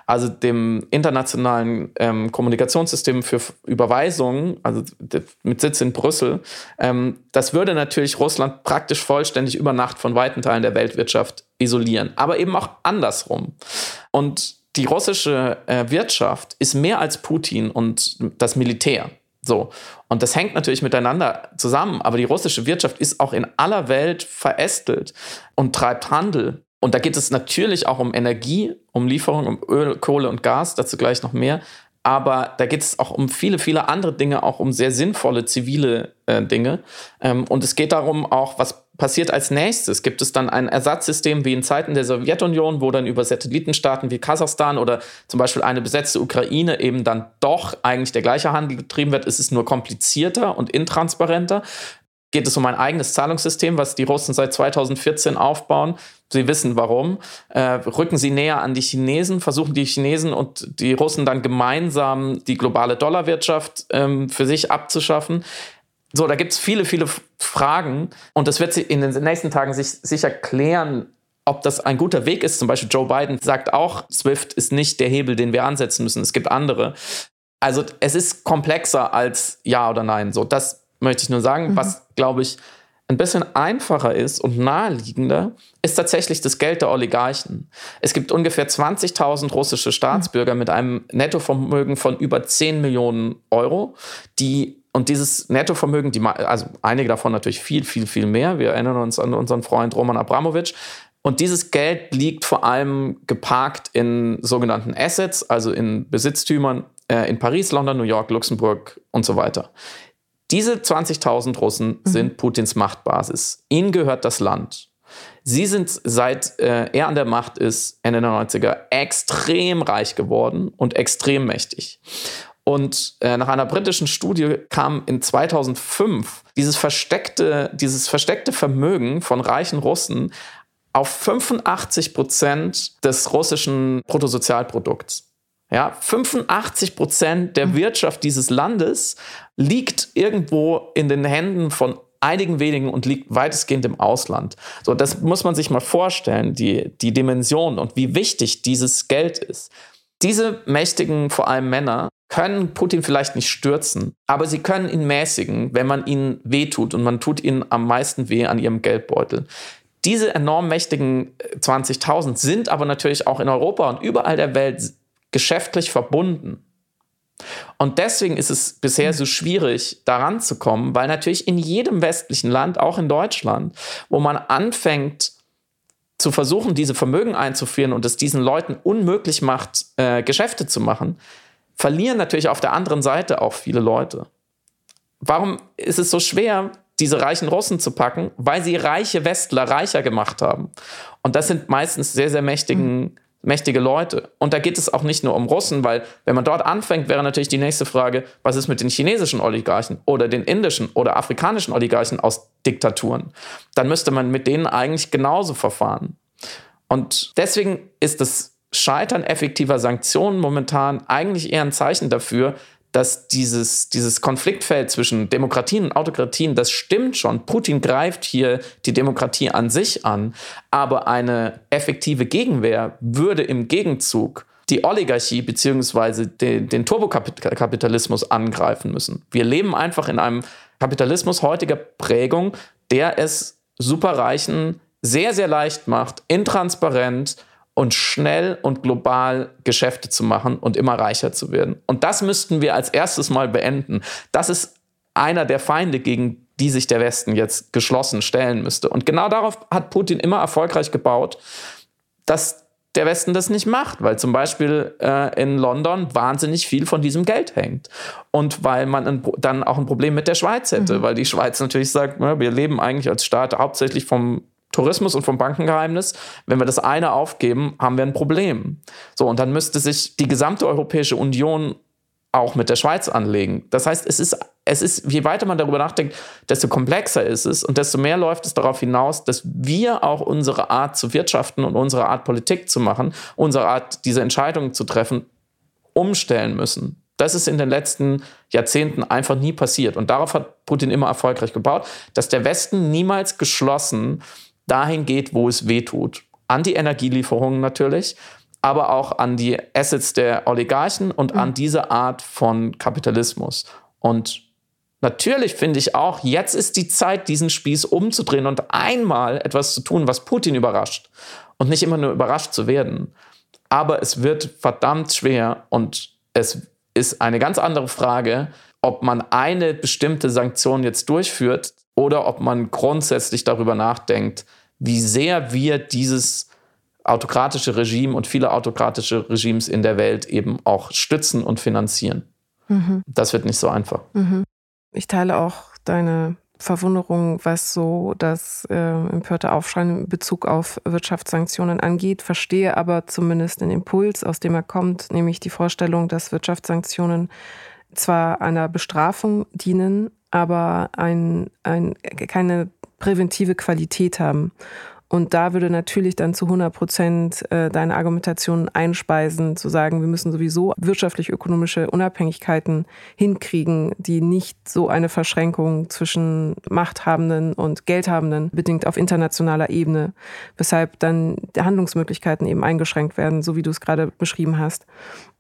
also dem internationalen ähm, Kommunikationssystem für Überweisungen, also mit Sitz in Brüssel, ähm, das würde natürlich Russland praktisch vollständig über Nacht von weiten Teilen der Weltwirtschaft isolieren, aber eben auch andersrum. Und die russische äh, Wirtschaft ist mehr als Putin und das Militär. So. Und das hängt natürlich miteinander zusammen. Aber die russische Wirtschaft ist auch in aller Welt verästelt und treibt Handel. Und da geht es natürlich auch um Energie, um Lieferung, um Öl, Kohle und Gas, dazu gleich noch mehr. Aber da geht es auch um viele, viele andere Dinge, auch um sehr sinnvolle zivile äh, Dinge. Ähm, und es geht darum auch, was passiert als nächstes? Gibt es dann ein Ersatzsystem wie in Zeiten der Sowjetunion, wo dann über Satellitenstaaten wie Kasachstan oder zum Beispiel eine besetzte Ukraine eben dann doch eigentlich der gleiche Handel getrieben wird? Ist es nur komplizierter und intransparenter? Geht es um ein eigenes Zahlungssystem, was die Russen seit 2014 aufbauen? Sie wissen warum. Äh, rücken sie näher an die Chinesen, versuchen die Chinesen und die Russen dann gemeinsam die globale Dollarwirtschaft ähm, für sich abzuschaffen. So, da gibt es viele, viele Fragen und das wird sich in den nächsten Tagen sich sicher klären, ob das ein guter Weg ist. Zum Beispiel Joe Biden sagt auch, SWIFT ist nicht der Hebel, den wir ansetzen müssen. Es gibt andere. Also es ist komplexer als Ja oder Nein. So, das möchte ich nur sagen. Mhm. Was, glaube ich, ein bisschen einfacher ist und naheliegender, ist tatsächlich das Geld der Oligarchen. Es gibt ungefähr 20.000 russische Staatsbürger mit einem Nettovermögen von über 10 Millionen Euro, die und dieses Nettovermögen, die, also einige davon natürlich viel, viel, viel mehr. Wir erinnern uns an unseren Freund Roman Abramowitsch. Und dieses Geld liegt vor allem geparkt in sogenannten Assets, also in Besitztümern äh, in Paris, London, New York, Luxemburg und so weiter. Diese 20.000 Russen mhm. sind Putins Machtbasis. Ihnen gehört das Land. Sie sind seit äh, er an der Macht ist, Ende der 90er, extrem reich geworden und extrem mächtig. Und äh, nach einer britischen Studie kam in 2005 dieses versteckte, dieses versteckte Vermögen von reichen Russen auf 85 Prozent des russischen Bruttosozialprodukts. Ja, 85 Prozent der mhm. Wirtschaft dieses Landes liegt irgendwo in den Händen von einigen wenigen und liegt weitestgehend im Ausland. So, das muss man sich mal vorstellen, die, die Dimension und wie wichtig dieses Geld ist. Diese mächtigen, vor allem Männer, können Putin vielleicht nicht stürzen, aber sie können ihn mäßigen, wenn man ihnen wehtut und man tut ihnen am meisten weh an ihrem Geldbeutel. Diese enorm mächtigen 20.000 äh, sind aber natürlich auch in Europa und überall der Welt geschäftlich verbunden. Und deswegen ist es bisher so schwierig, daran zu kommen, weil natürlich in jedem westlichen Land, auch in Deutschland, wo man anfängt, zu versuchen, diese Vermögen einzuführen und es diesen Leuten unmöglich macht, äh, Geschäfte zu machen, verlieren natürlich auf der anderen Seite auch viele Leute. Warum ist es so schwer, diese reichen Russen zu packen? Weil sie reiche Westler reicher gemacht haben. Und das sind meistens sehr, sehr mächtigen, mhm. Mächtige Leute. Und da geht es auch nicht nur um Russen, weil wenn man dort anfängt, wäre natürlich die nächste Frage, was ist mit den chinesischen Oligarchen oder den indischen oder afrikanischen Oligarchen aus Diktaturen? Dann müsste man mit denen eigentlich genauso verfahren. Und deswegen ist das Scheitern effektiver Sanktionen momentan eigentlich eher ein Zeichen dafür, dass dieses, dieses Konfliktfeld zwischen Demokratien und Autokratien, das stimmt schon. Putin greift hier die Demokratie an sich an, aber eine effektive Gegenwehr würde im Gegenzug die Oligarchie bzw. Den, den Turbokapitalismus angreifen müssen. Wir leben einfach in einem Kapitalismus heutiger Prägung, der es Superreichen sehr, sehr leicht macht, intransparent, und schnell und global Geschäfte zu machen und immer reicher zu werden. Und das müssten wir als erstes mal beenden. Das ist einer der Feinde, gegen die sich der Westen jetzt geschlossen stellen müsste. Und genau darauf hat Putin immer erfolgreich gebaut, dass der Westen das nicht macht, weil zum Beispiel äh, in London wahnsinnig viel von diesem Geld hängt. Und weil man ein, dann auch ein Problem mit der Schweiz hätte, mhm. weil die Schweiz natürlich sagt, ja, wir leben eigentlich als Staat hauptsächlich vom Tourismus und vom Bankengeheimnis. Wenn wir das eine aufgeben, haben wir ein Problem. So, und dann müsste sich die gesamte Europäische Union auch mit der Schweiz anlegen. Das heißt, es ist, es ist, je weiter man darüber nachdenkt, desto komplexer ist es und desto mehr läuft es darauf hinaus, dass wir auch unsere Art zu wirtschaften und unsere Art Politik zu machen, unsere Art, diese Entscheidungen zu treffen, umstellen müssen. Das ist in den letzten Jahrzehnten einfach nie passiert. Und darauf hat Putin immer erfolgreich gebaut, dass der Westen niemals geschlossen dahin geht, wo es weh tut. An die Energielieferungen natürlich, aber auch an die Assets der Oligarchen und mhm. an diese Art von Kapitalismus. Und natürlich finde ich auch, jetzt ist die Zeit, diesen Spieß umzudrehen und einmal etwas zu tun, was Putin überrascht und nicht immer nur überrascht zu werden. Aber es wird verdammt schwer und es ist eine ganz andere Frage, ob man eine bestimmte Sanktion jetzt durchführt oder ob man grundsätzlich darüber nachdenkt, wie sehr wir dieses autokratische Regime und viele autokratische Regimes in der Welt eben auch stützen und finanzieren. Mhm. Das wird nicht so einfach. Mhm. Ich teile auch deine Verwunderung, was so das äh, empörte Aufschreien in Bezug auf Wirtschaftssanktionen angeht, verstehe aber zumindest den Impuls, aus dem er kommt, nämlich die Vorstellung, dass Wirtschaftssanktionen zwar einer Bestrafung dienen, aber ein, ein, keine präventive Qualität haben. Und da würde natürlich dann zu 100 Prozent äh, deine Argumentation einspeisen, zu sagen, wir müssen sowieso wirtschaftlich-ökonomische Unabhängigkeiten hinkriegen, die nicht so eine Verschränkung zwischen Machthabenden und Geldhabenden bedingt auf internationaler Ebene, weshalb dann die Handlungsmöglichkeiten eben eingeschränkt werden, so wie du es gerade beschrieben hast.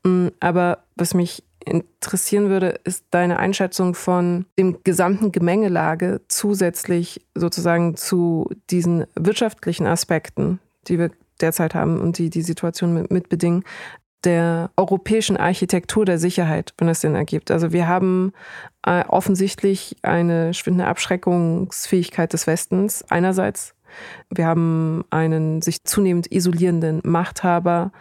Mm, aber was mich interessieren würde, ist deine Einschätzung von dem gesamten Gemengelage zusätzlich sozusagen zu diesen wirtschaftlichen Aspekten, die wir derzeit haben und die die Situation mit, mitbedingen, der europäischen Architektur der Sicherheit, wenn es Sinn ergibt. Also wir haben äh, offensichtlich eine schwindende Abschreckungsfähigkeit des Westens einerseits. Wir haben einen sich zunehmend isolierenden Machthaber,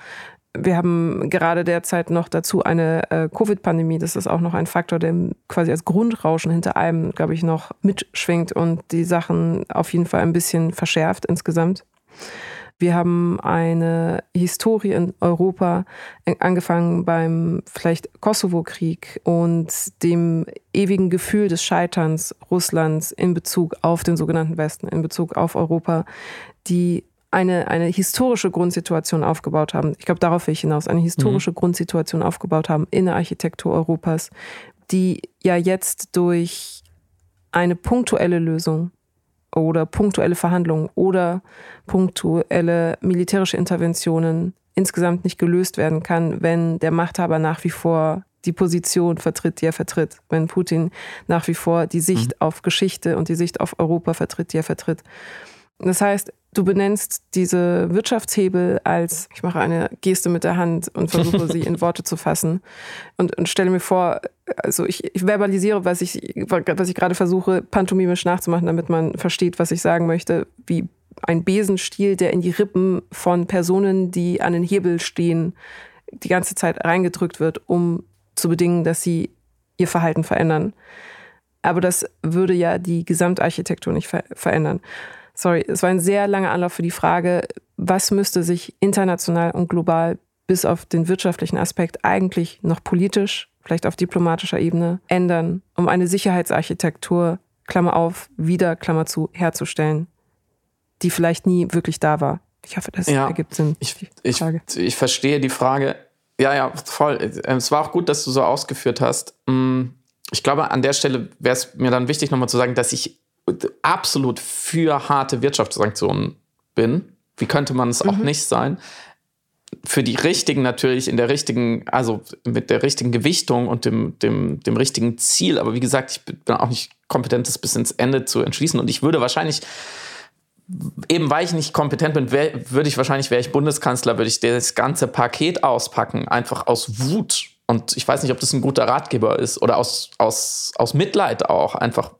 wir haben gerade derzeit noch dazu eine äh, Covid-Pandemie. Das ist auch noch ein Faktor, der quasi als Grundrauschen hinter allem, glaube ich, noch mitschwingt und die Sachen auf jeden Fall ein bisschen verschärft insgesamt. Wir haben eine Historie in Europa, äh, angefangen beim vielleicht Kosovo-Krieg und dem ewigen Gefühl des Scheiterns Russlands in Bezug auf den sogenannten Westen, in Bezug auf Europa, die eine, eine historische Grundsituation aufgebaut haben. Ich glaube, darauf will ich hinaus, eine historische mhm. Grundsituation aufgebaut haben in der Architektur Europas, die ja jetzt durch eine punktuelle Lösung oder punktuelle Verhandlungen oder punktuelle militärische Interventionen insgesamt nicht gelöst werden kann, wenn der Machthaber nach wie vor die Position vertritt, die er vertritt, wenn Putin nach wie vor die Sicht mhm. auf Geschichte und die Sicht auf Europa vertritt, die er vertritt. Das heißt, du benennst diese Wirtschaftshebel als, ich mache eine Geste mit der Hand und versuche sie in Worte zu fassen. Und, und stelle mir vor, also ich, ich, verbalisiere, was ich, was ich gerade versuche, pantomimisch nachzumachen, damit man versteht, was ich sagen möchte, wie ein Besenstiel, der in die Rippen von Personen, die an den Hebel stehen, die ganze Zeit reingedrückt wird, um zu bedingen, dass sie ihr Verhalten verändern. Aber das würde ja die Gesamtarchitektur nicht ver verändern sorry, es war ein sehr langer Anlauf für die Frage, was müsste sich international und global bis auf den wirtschaftlichen Aspekt eigentlich noch politisch, vielleicht auf diplomatischer Ebene ändern, um eine Sicherheitsarchitektur, Klammer auf, wieder, Klammer zu, herzustellen, die vielleicht nie wirklich da war. Ich hoffe, das ja, ergibt Sinn. Ich, ich, ich verstehe die Frage. Ja, ja, voll. Es war auch gut, dass du so ausgeführt hast. Mm, ich glaube, an der Stelle wäre es mir dann wichtig, nochmal zu sagen, dass ich absolut für harte Wirtschaftssanktionen bin. Wie könnte man es mhm. auch nicht sein? Für die richtigen natürlich, in der richtigen, also mit der richtigen Gewichtung und dem, dem, dem richtigen Ziel. Aber wie gesagt, ich bin auch nicht kompetent, das bis ins Ende zu entschließen. Und ich würde wahrscheinlich, eben weil ich nicht kompetent bin, wär, würde ich wahrscheinlich, wäre ich Bundeskanzler, würde ich das ganze Paket auspacken, einfach aus Wut. Und ich weiß nicht, ob das ein guter Ratgeber ist oder aus, aus, aus Mitleid auch, einfach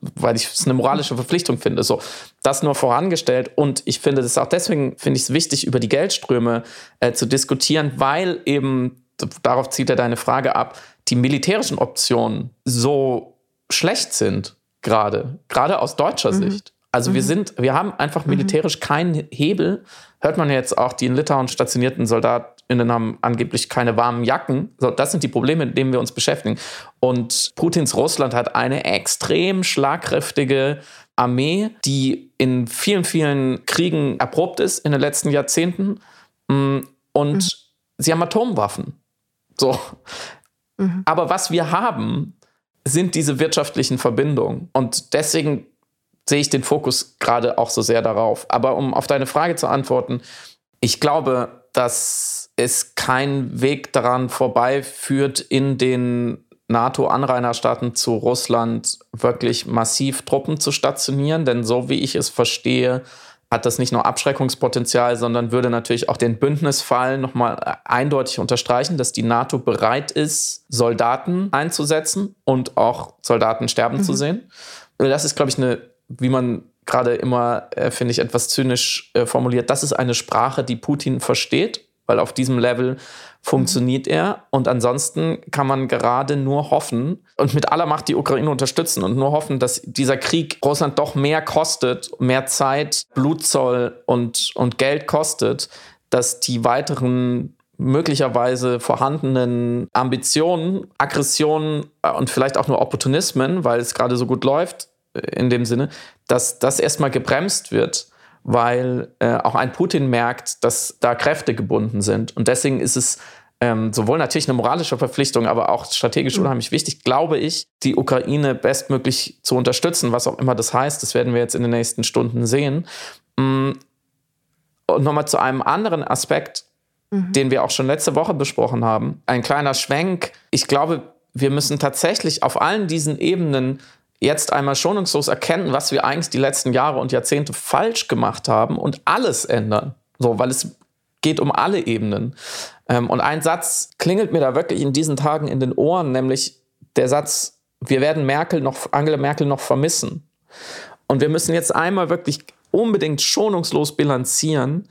weil ich es eine moralische Verpflichtung finde. So, das nur vorangestellt. Und ich finde es auch deswegen, finde ich es wichtig, über die Geldströme äh, zu diskutieren, weil eben, darauf zieht er deine Frage ab, die militärischen Optionen so schlecht sind, gerade, gerade aus deutscher mhm. Sicht. Also mhm. wir sind, wir haben einfach mhm. militärisch keinen Hebel. Hört man jetzt auch, die in Litauen stationierten SoldatInnen haben angeblich keine warmen Jacken. So, das sind die Probleme, mit denen wir uns beschäftigen. Und Putins Russland hat eine extrem schlagkräftige Armee, die in vielen, vielen Kriegen erprobt ist in den letzten Jahrzehnten. Mm, und mhm. sie haben Atomwaffen. So. Mhm. Aber was wir haben, sind diese wirtschaftlichen Verbindungen. Und deswegen sehe ich den Fokus gerade auch so sehr darauf. Aber um auf deine Frage zu antworten, ich glaube, dass es kein Weg daran vorbeiführt, in den NATO-Anrainerstaaten zu Russland wirklich massiv Truppen zu stationieren. Denn so wie ich es verstehe, hat das nicht nur Abschreckungspotenzial, sondern würde natürlich auch den Bündnisfall nochmal eindeutig unterstreichen, dass die NATO bereit ist, Soldaten einzusetzen und auch Soldaten sterben mhm. zu sehen. Das ist, glaube ich, eine, wie man gerade immer, äh, finde ich, etwas zynisch äh, formuliert, das ist eine Sprache, die Putin versteht, weil auf diesem Level funktioniert er. Und ansonsten kann man gerade nur hoffen und mit aller Macht die Ukraine unterstützen und nur hoffen, dass dieser Krieg Russland doch mehr kostet, mehr Zeit, Blutzoll und, und Geld kostet, dass die weiteren möglicherweise vorhandenen Ambitionen, Aggressionen und vielleicht auch nur Opportunismen, weil es gerade so gut läuft in dem Sinne, dass das erstmal gebremst wird weil äh, auch ein Putin merkt, dass da Kräfte gebunden sind. Und deswegen ist es ähm, sowohl natürlich eine moralische Verpflichtung, aber auch strategisch mhm. unheimlich wichtig, glaube ich, die Ukraine bestmöglich zu unterstützen, was auch immer das heißt. Das werden wir jetzt in den nächsten Stunden sehen. Mm, und nochmal zu einem anderen Aspekt, mhm. den wir auch schon letzte Woche besprochen haben. Ein kleiner Schwenk. Ich glaube, wir müssen tatsächlich auf allen diesen Ebenen jetzt einmal schonungslos erkennen, was wir eigentlich die letzten Jahre und Jahrzehnte falsch gemacht haben und alles ändern. So, weil es geht um alle Ebenen. Ähm, und ein Satz klingelt mir da wirklich in diesen Tagen in den Ohren, nämlich der Satz, wir werden Merkel noch, Angela Merkel noch vermissen. Und wir müssen jetzt einmal wirklich unbedingt schonungslos bilanzieren,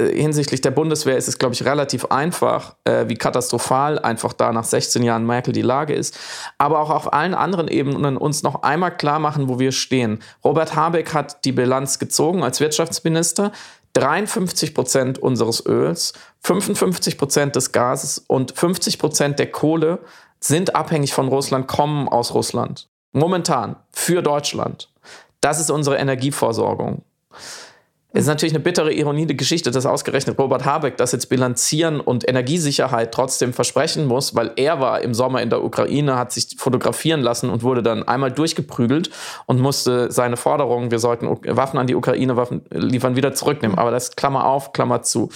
hinsichtlich der Bundeswehr ist es, glaube ich, relativ einfach, äh, wie katastrophal einfach da nach 16 Jahren Merkel die Lage ist. Aber auch auf allen anderen Ebenen uns noch einmal klar machen, wo wir stehen. Robert Habeck hat die Bilanz gezogen als Wirtschaftsminister. 53 Prozent unseres Öls, 55 Prozent des Gases und 50 Prozent der Kohle sind abhängig von Russland, kommen aus Russland. Momentan für Deutschland. Das ist unsere Energieversorgung. Es ist natürlich eine bittere Ironie der Geschichte, dass ausgerechnet Robert Habeck das jetzt bilanzieren und Energiesicherheit trotzdem versprechen muss, weil er war im Sommer in der Ukraine, hat sich fotografieren lassen und wurde dann einmal durchgeprügelt und musste seine Forderungen, wir sollten Waffen an die Ukraine Waffen liefern, wieder zurücknehmen. Aber das Klammer auf, Klammer zu.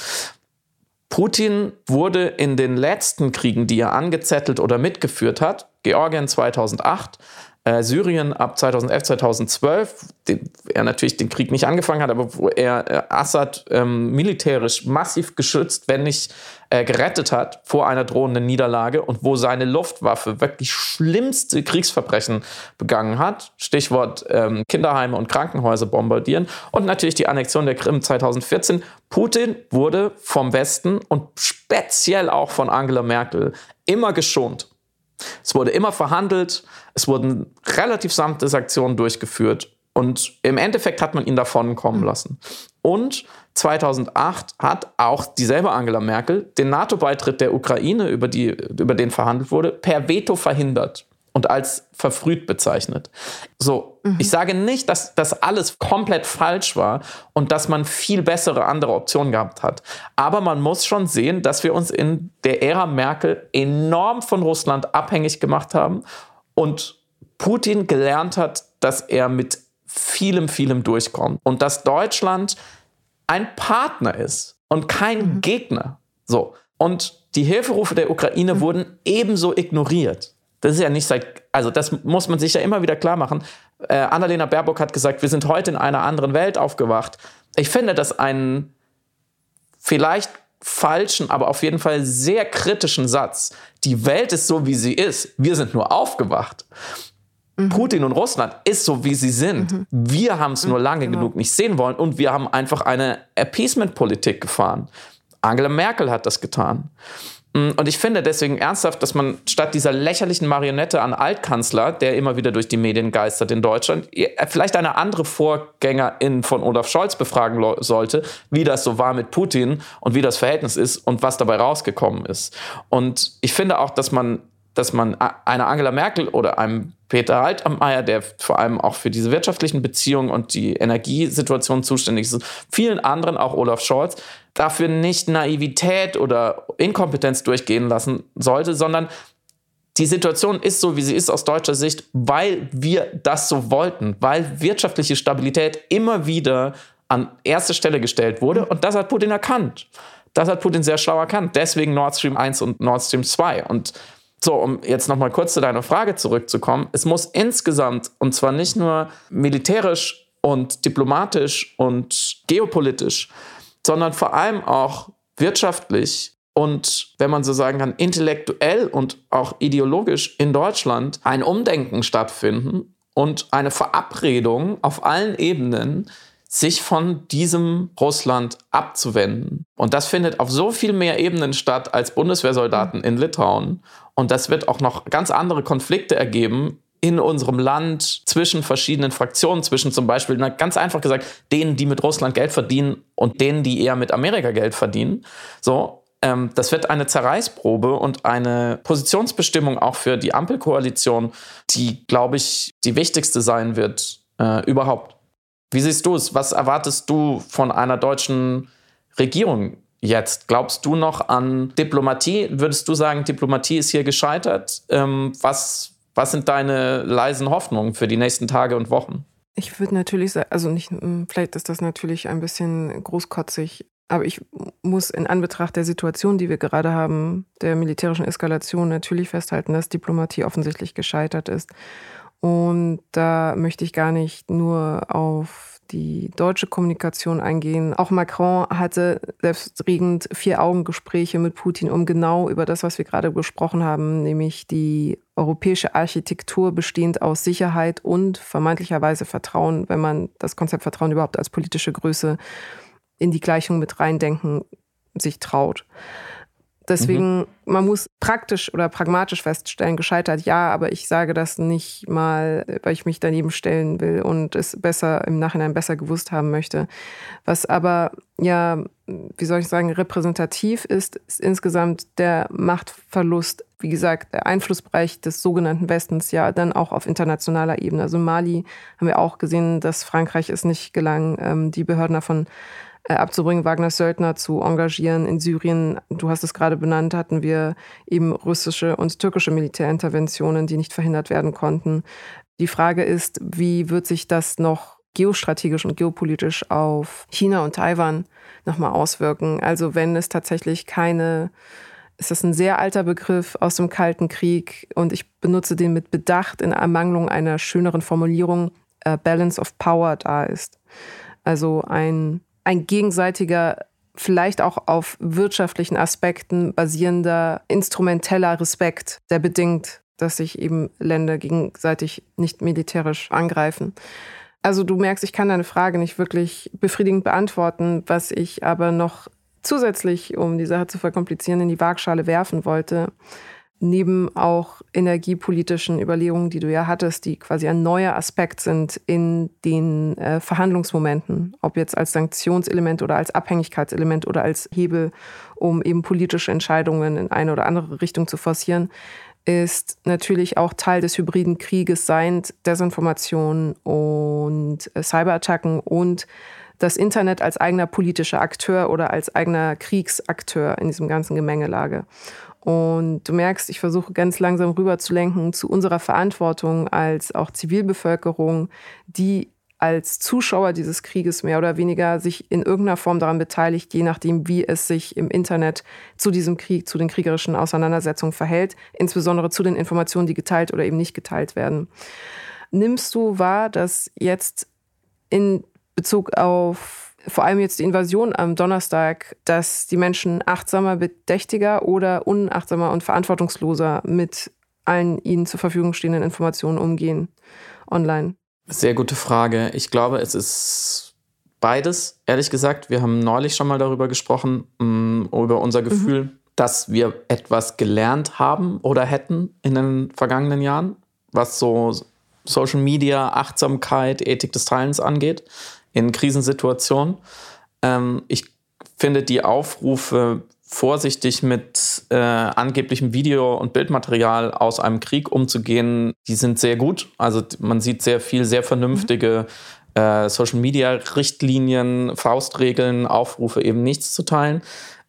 Putin wurde in den letzten Kriegen, die er angezettelt oder mitgeführt hat, Georgien 2008, äh, Syrien ab 2011, 2012, den, er natürlich den Krieg nicht angefangen hat, aber wo er äh, Assad ähm, militärisch massiv geschützt, wenn nicht äh, gerettet hat vor einer drohenden Niederlage und wo seine Luftwaffe wirklich schlimmste Kriegsverbrechen begangen hat. Stichwort ähm, Kinderheime und Krankenhäuser bombardieren und natürlich die Annexion der Krim 2014. Putin wurde vom Westen und speziell auch von Angela Merkel immer geschont. Es wurde immer verhandelt, es wurden relativ sanfte Sanktionen durchgeführt und im Endeffekt hat man ihn davon kommen lassen. Und 2008 hat auch dieselbe Angela Merkel den NATO-Beitritt der Ukraine, über, die, über den verhandelt wurde, per Veto verhindert und als verfrüht bezeichnet. So, mhm. ich sage nicht, dass das alles komplett falsch war und dass man viel bessere andere Optionen gehabt hat. Aber man muss schon sehen, dass wir uns in der Ära Merkel enorm von Russland abhängig gemacht haben und Putin gelernt hat, dass er mit vielem, vielem durchkommt und dass Deutschland ein Partner ist und kein mhm. Gegner. So. Und die Hilferufe der Ukraine mhm. wurden ebenso ignoriert. Das ist ja nicht seit, also das muss man sich ja immer wieder klar machen. Äh, Annalena Baerbock hat gesagt, wir sind heute in einer anderen Welt aufgewacht. Ich finde das einen vielleicht falschen, aber auf jeden Fall sehr kritischen Satz. Die Welt ist so, wie sie ist. Wir sind nur aufgewacht. Mhm. Putin und Russland ist so, wie sie sind. Mhm. Wir haben es nur mhm, lange genau. genug nicht sehen wollen und wir haben einfach eine Appeasement-Politik gefahren. Angela Merkel hat das getan. Mm, und ich finde deswegen ernsthaft, dass man statt dieser lächerlichen Marionette an Altkanzler, der immer wieder durch die Medien geistert in Deutschland, vielleicht eine andere Vorgängerin von Olaf Scholz befragen sollte, wie das so war mit Putin und wie das Verhältnis ist und was dabei rausgekommen ist. Und ich finde auch, dass man dass man einer Angela Merkel oder einem Peter Altmaier, der vor allem auch für diese wirtschaftlichen Beziehungen und die Energiesituation zuständig ist, vielen anderen, auch Olaf Scholz, dafür nicht Naivität oder Inkompetenz durchgehen lassen sollte, sondern die Situation ist so, wie sie ist aus deutscher Sicht, weil wir das so wollten, weil wirtschaftliche Stabilität immer wieder an erste Stelle gestellt wurde und das hat Putin erkannt. Das hat Putin sehr schlau erkannt. Deswegen Nord Stream 1 und Nord Stream 2. Und so, um jetzt nochmal kurz zu deiner Frage zurückzukommen. Es muss insgesamt, und zwar nicht nur militärisch und diplomatisch und geopolitisch, sondern vor allem auch wirtschaftlich und, wenn man so sagen kann, intellektuell und auch ideologisch in Deutschland ein Umdenken stattfinden und eine Verabredung auf allen Ebenen, sich von diesem Russland abzuwenden. Und das findet auf so viel mehr Ebenen statt als Bundeswehrsoldaten in Litauen. Und das wird auch noch ganz andere Konflikte ergeben in unserem Land zwischen verschiedenen Fraktionen, zwischen zum Beispiel, na, ganz einfach gesagt, denen, die mit Russland Geld verdienen und denen, die eher mit Amerika Geld verdienen. So, ähm, das wird eine Zerreißprobe und eine Positionsbestimmung auch für die Ampelkoalition, die, glaube ich, die wichtigste sein wird äh, überhaupt. Wie siehst du es? Was erwartest du von einer deutschen Regierung jetzt? Glaubst du noch an Diplomatie? Würdest du sagen, Diplomatie ist hier gescheitert? Ähm, was, was sind deine leisen Hoffnungen für die nächsten Tage und Wochen? Ich würde natürlich sagen, also nicht, hm, vielleicht ist das natürlich ein bisschen großkotzig, aber ich muss in Anbetracht der Situation, die wir gerade haben, der militärischen Eskalation, natürlich festhalten, dass Diplomatie offensichtlich gescheitert ist. Und da möchte ich gar nicht nur auf die deutsche Kommunikation eingehen. Auch Macron hatte selbstredend vier Augengespräche mit Putin, um genau über das, was wir gerade besprochen haben, nämlich die europäische Architektur bestehend aus Sicherheit und vermeintlicherweise Vertrauen, wenn man das Konzept Vertrauen überhaupt als politische Größe in die Gleichung mit reindenken sich traut. Deswegen, mhm. man muss praktisch oder pragmatisch feststellen, gescheitert ja, aber ich sage das nicht mal, weil ich mich daneben stellen will und es besser im Nachhinein besser gewusst haben möchte. Was aber ja, wie soll ich sagen, repräsentativ ist, ist insgesamt der Machtverlust, wie gesagt, der Einflussbereich des sogenannten Westens ja dann auch auf internationaler Ebene. Also Mali haben wir auch gesehen, dass Frankreich es nicht gelang, ähm, die Behörden davon abzubringen, Wagner Söldner zu engagieren. In Syrien, du hast es gerade benannt, hatten wir eben russische und türkische Militärinterventionen, die nicht verhindert werden konnten. Die Frage ist, wie wird sich das noch geostrategisch und geopolitisch auf China und Taiwan nochmal auswirken? Also wenn es tatsächlich keine ist ein sehr alter Begriff aus dem Kalten Krieg und ich benutze den mit Bedacht in Ermangelung einer schöneren Formulierung, äh, Balance of Power da ist. Also ein ein gegenseitiger, vielleicht auch auf wirtschaftlichen Aspekten basierender, instrumenteller Respekt, der bedingt, dass sich eben Länder gegenseitig nicht militärisch angreifen. Also du merkst, ich kann deine Frage nicht wirklich befriedigend beantworten, was ich aber noch zusätzlich, um die Sache zu verkomplizieren, in die Waagschale werfen wollte, neben auch energiepolitischen Überlegungen, die du ja hattest, die quasi ein neuer Aspekt sind in den äh, Verhandlungsmomenten, ob jetzt als Sanktionselement oder als Abhängigkeitselement oder als Hebel, um eben politische Entscheidungen in eine oder andere Richtung zu forcieren, ist natürlich auch Teil des hybriden Krieges seiend Desinformation und äh, Cyberattacken und das Internet als eigener politischer Akteur oder als eigener Kriegsakteur in diesem ganzen Gemengelage. Und du merkst, ich versuche ganz langsam rüberzulenken zu unserer Verantwortung als auch Zivilbevölkerung, die als Zuschauer dieses Krieges mehr oder weniger sich in irgendeiner Form daran beteiligt, je nachdem, wie es sich im Internet zu diesem Krieg, zu den kriegerischen Auseinandersetzungen verhält, insbesondere zu den Informationen, die geteilt oder eben nicht geteilt werden. Nimmst du wahr, dass jetzt in Bezug auf vor allem jetzt die Invasion am Donnerstag, dass die Menschen achtsamer, bedächtiger oder unachtsamer und verantwortungsloser mit allen ihnen zur Verfügung stehenden Informationen umgehen online? Sehr gute Frage. Ich glaube, es ist beides, ehrlich gesagt. Wir haben neulich schon mal darüber gesprochen, mm, über unser mhm. Gefühl, mhm. dass wir etwas gelernt haben oder hätten in den vergangenen Jahren, was so Social Media, Achtsamkeit, Ethik des Teilens angeht, in Krisensituationen. Ähm, ich finde die Aufrufe, vorsichtig mit äh, angeblichem Video- und Bildmaterial aus einem Krieg umzugehen, die sind sehr gut. Also man sieht sehr viel, sehr vernünftige äh, Social-Media-Richtlinien, Faustregeln, Aufrufe, eben nichts zu teilen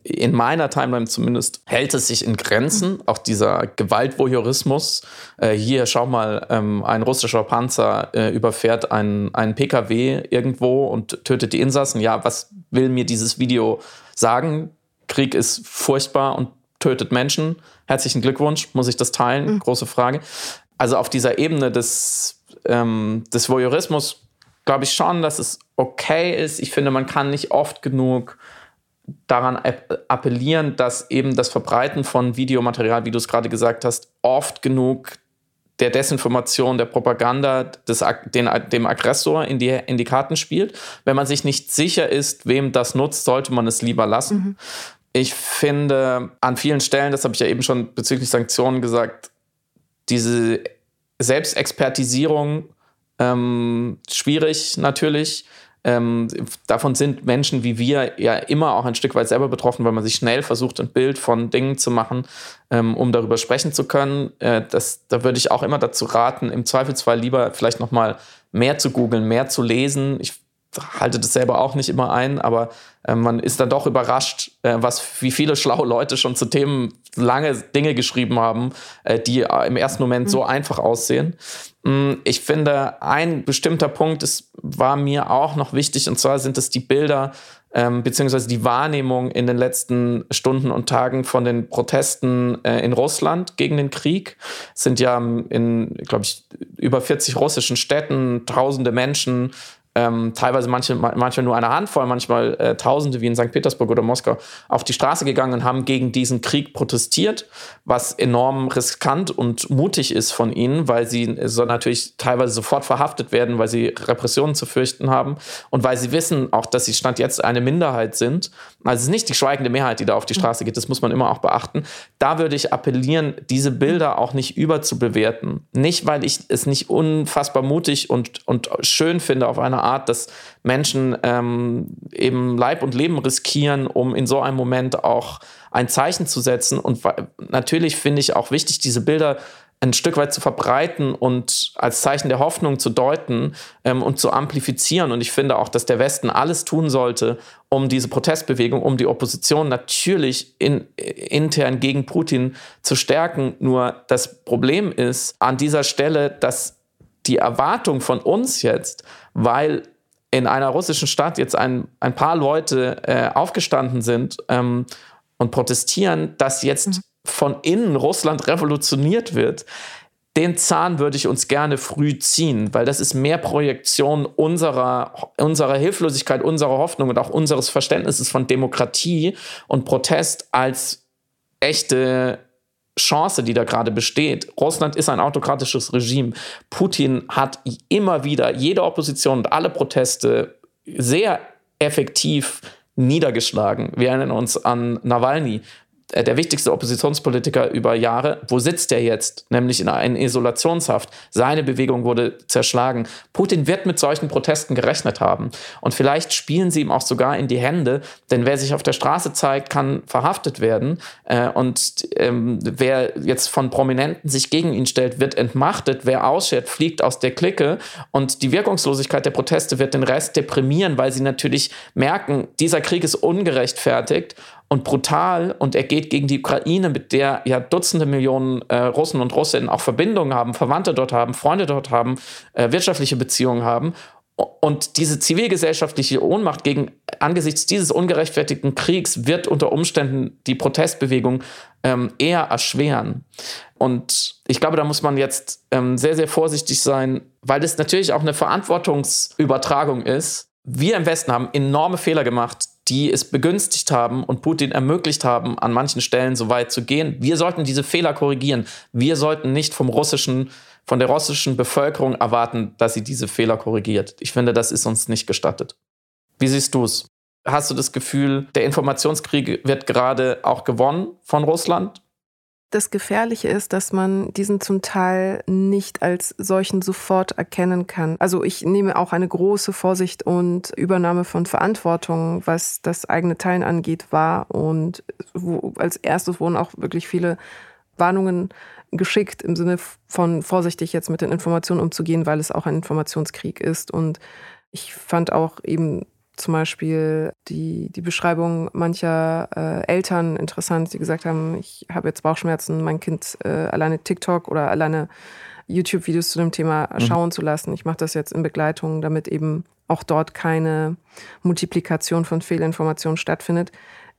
in meiner Timeline zumindest hält es sich in Grenzen, auch dieser Gewaltvoyeurismus. Äh, hier, schau mal, ähm, ein russischer Panzer äh, überfährt einen, einen PKW irgendwo und tötet die Insassen. Ja, was will mir dieses Video sagen? Krieg ist furchtbar und tötet Menschen. Herzlichen Glückwunsch, muss ich das teilen? Mhm. Große Frage. Also auf dieser Ebene des, ähm, des Voyeurismus glaube ich schon, dass es okay ist. Ich finde, man kann nicht oft genug daran appellieren, dass eben das Verbreiten von Videomaterial, wie du es gerade gesagt hast, oft genug der Desinformation, der Propaganda des, den, dem Aggressor in die, in die Karten spielt. Wenn man sich nicht sicher ist, wem das nutzt, sollte man es lieber lassen. Mhm. Ich finde an vielen Stellen, das habe ich ja eben schon bezüglich Sanktionen gesagt, diese Selbstexpertisierung ähm, schwierig natürlich. Ähm, davon sind Menschen wie wir ja immer auch ein Stück weit selber betroffen, weil man sich schnell versucht, ein Bild von Dingen zu machen, ähm, um darüber sprechen zu können. Äh, das, da würde ich auch immer dazu raten, im Zweifelsfall lieber vielleicht noch mal mehr zu googeln, mehr zu lesen. Ich halte das selber auch nicht immer ein, aber äh, man ist dann doch überrascht, äh, was wie viele schlaue Leute schon zu Themen lange Dinge geschrieben haben, äh, die äh, im ersten Moment mhm. so einfach aussehen. Mm, ich finde, ein bestimmter Punkt ist, war mir auch noch wichtig, und zwar sind es die Bilder ähm, beziehungsweise die Wahrnehmung in den letzten Stunden und Tagen von den Protesten äh, in Russland gegen den Krieg. Es sind ja in, glaube ich, über 40 russischen Städten tausende Menschen ähm, teilweise manche, manchmal nur eine Handvoll, manchmal äh, Tausende wie in St. Petersburg oder Moskau auf die Straße gegangen und haben gegen diesen Krieg protestiert, was enorm riskant und mutig ist von ihnen, weil sie so natürlich teilweise sofort verhaftet werden, weil sie Repressionen zu fürchten haben und weil sie wissen auch, dass sie Stand jetzt eine Minderheit sind. Also es ist nicht die schweigende Mehrheit, die da auf die Straße geht, das muss man immer auch beachten. Da würde ich appellieren, diese Bilder auch nicht überzubewerten. Nicht, weil ich es nicht unfassbar mutig und, und schön finde auf einer Art, dass Menschen ähm, eben Leib und Leben riskieren, um in so einem Moment auch ein Zeichen zu setzen. Und natürlich finde ich auch wichtig, diese Bilder ein Stück weit zu verbreiten und als Zeichen der Hoffnung zu deuten ähm, und zu amplifizieren. Und ich finde auch, dass der Westen alles tun sollte, um diese Protestbewegung, um die Opposition natürlich in, intern gegen Putin zu stärken. Nur das Problem ist an dieser Stelle, dass die Erwartung von uns jetzt, weil in einer russischen Stadt jetzt ein, ein paar Leute äh, aufgestanden sind ähm, und protestieren, dass jetzt mhm. Von innen Russland revolutioniert wird, den Zahn würde ich uns gerne früh ziehen, weil das ist mehr Projektion unserer, unserer Hilflosigkeit, unserer Hoffnung und auch unseres Verständnisses von Demokratie und Protest als echte Chance, die da gerade besteht. Russland ist ein autokratisches Regime. Putin hat immer wieder jede Opposition und alle Proteste sehr effektiv niedergeschlagen. Wir erinnern uns an Nawalny, der wichtigste Oppositionspolitiker über Jahre. Wo sitzt er jetzt? Nämlich in einer Isolationshaft. Seine Bewegung wurde zerschlagen. Putin wird mit solchen Protesten gerechnet haben. Und vielleicht spielen sie ihm auch sogar in die Hände, denn wer sich auf der Straße zeigt, kann verhaftet werden. Äh, und ähm, wer jetzt von Prominenten sich gegen ihn stellt, wird entmachtet. Wer ausschert, fliegt aus der Clique. Und die Wirkungslosigkeit der Proteste wird den Rest deprimieren, weil sie natürlich merken, dieser Krieg ist ungerechtfertigt und brutal und er geht gegen die Ukraine, mit der ja Dutzende Millionen äh, Russen und Russinnen auch Verbindungen haben, Verwandte dort haben, Freunde dort haben, äh, wirtschaftliche Beziehungen haben. Und diese zivilgesellschaftliche Ohnmacht gegen angesichts dieses ungerechtfertigten Kriegs wird unter Umständen die Protestbewegung ähm, eher erschweren. Und ich glaube, da muss man jetzt ähm, sehr, sehr vorsichtig sein, weil das natürlich auch eine Verantwortungsübertragung ist. Wir im Westen haben enorme Fehler gemacht, die es begünstigt haben und Putin ermöglicht haben, an manchen Stellen so weit zu gehen. Wir sollten diese Fehler korrigieren. Wir sollten nicht vom russischen, von der russischen Bevölkerung erwarten, dass sie diese Fehler korrigiert. Ich finde, das ist uns nicht gestattet. Wie siehst du es? Hast du das Gefühl, der Informationskrieg wird gerade auch gewonnen von Russland? Das Gefährliche ist, dass man diesen zum Teil nicht als solchen sofort erkennen kann. Also ich nehme auch eine große Vorsicht und Übernahme von Verantwortung, was das eigene Teilen angeht, wahr. Und wo, als erstes wurden auch wirklich viele Warnungen geschickt im Sinne von vorsichtig jetzt mit den Informationen umzugehen, weil es auch ein Informationskrieg ist. Und ich fand auch eben zum Beispiel die, die Beschreibung mancher äh, Eltern interessant, die gesagt haben, ich habe jetzt Bauchschmerzen, mein Kind äh, alleine TikTok oder alleine YouTube-Videos zu dem Thema mhm. schauen zu lassen. Ich mache das jetzt in Begleitung, damit eben auch dort keine Multiplikation von Fehlinformationen stattfindet.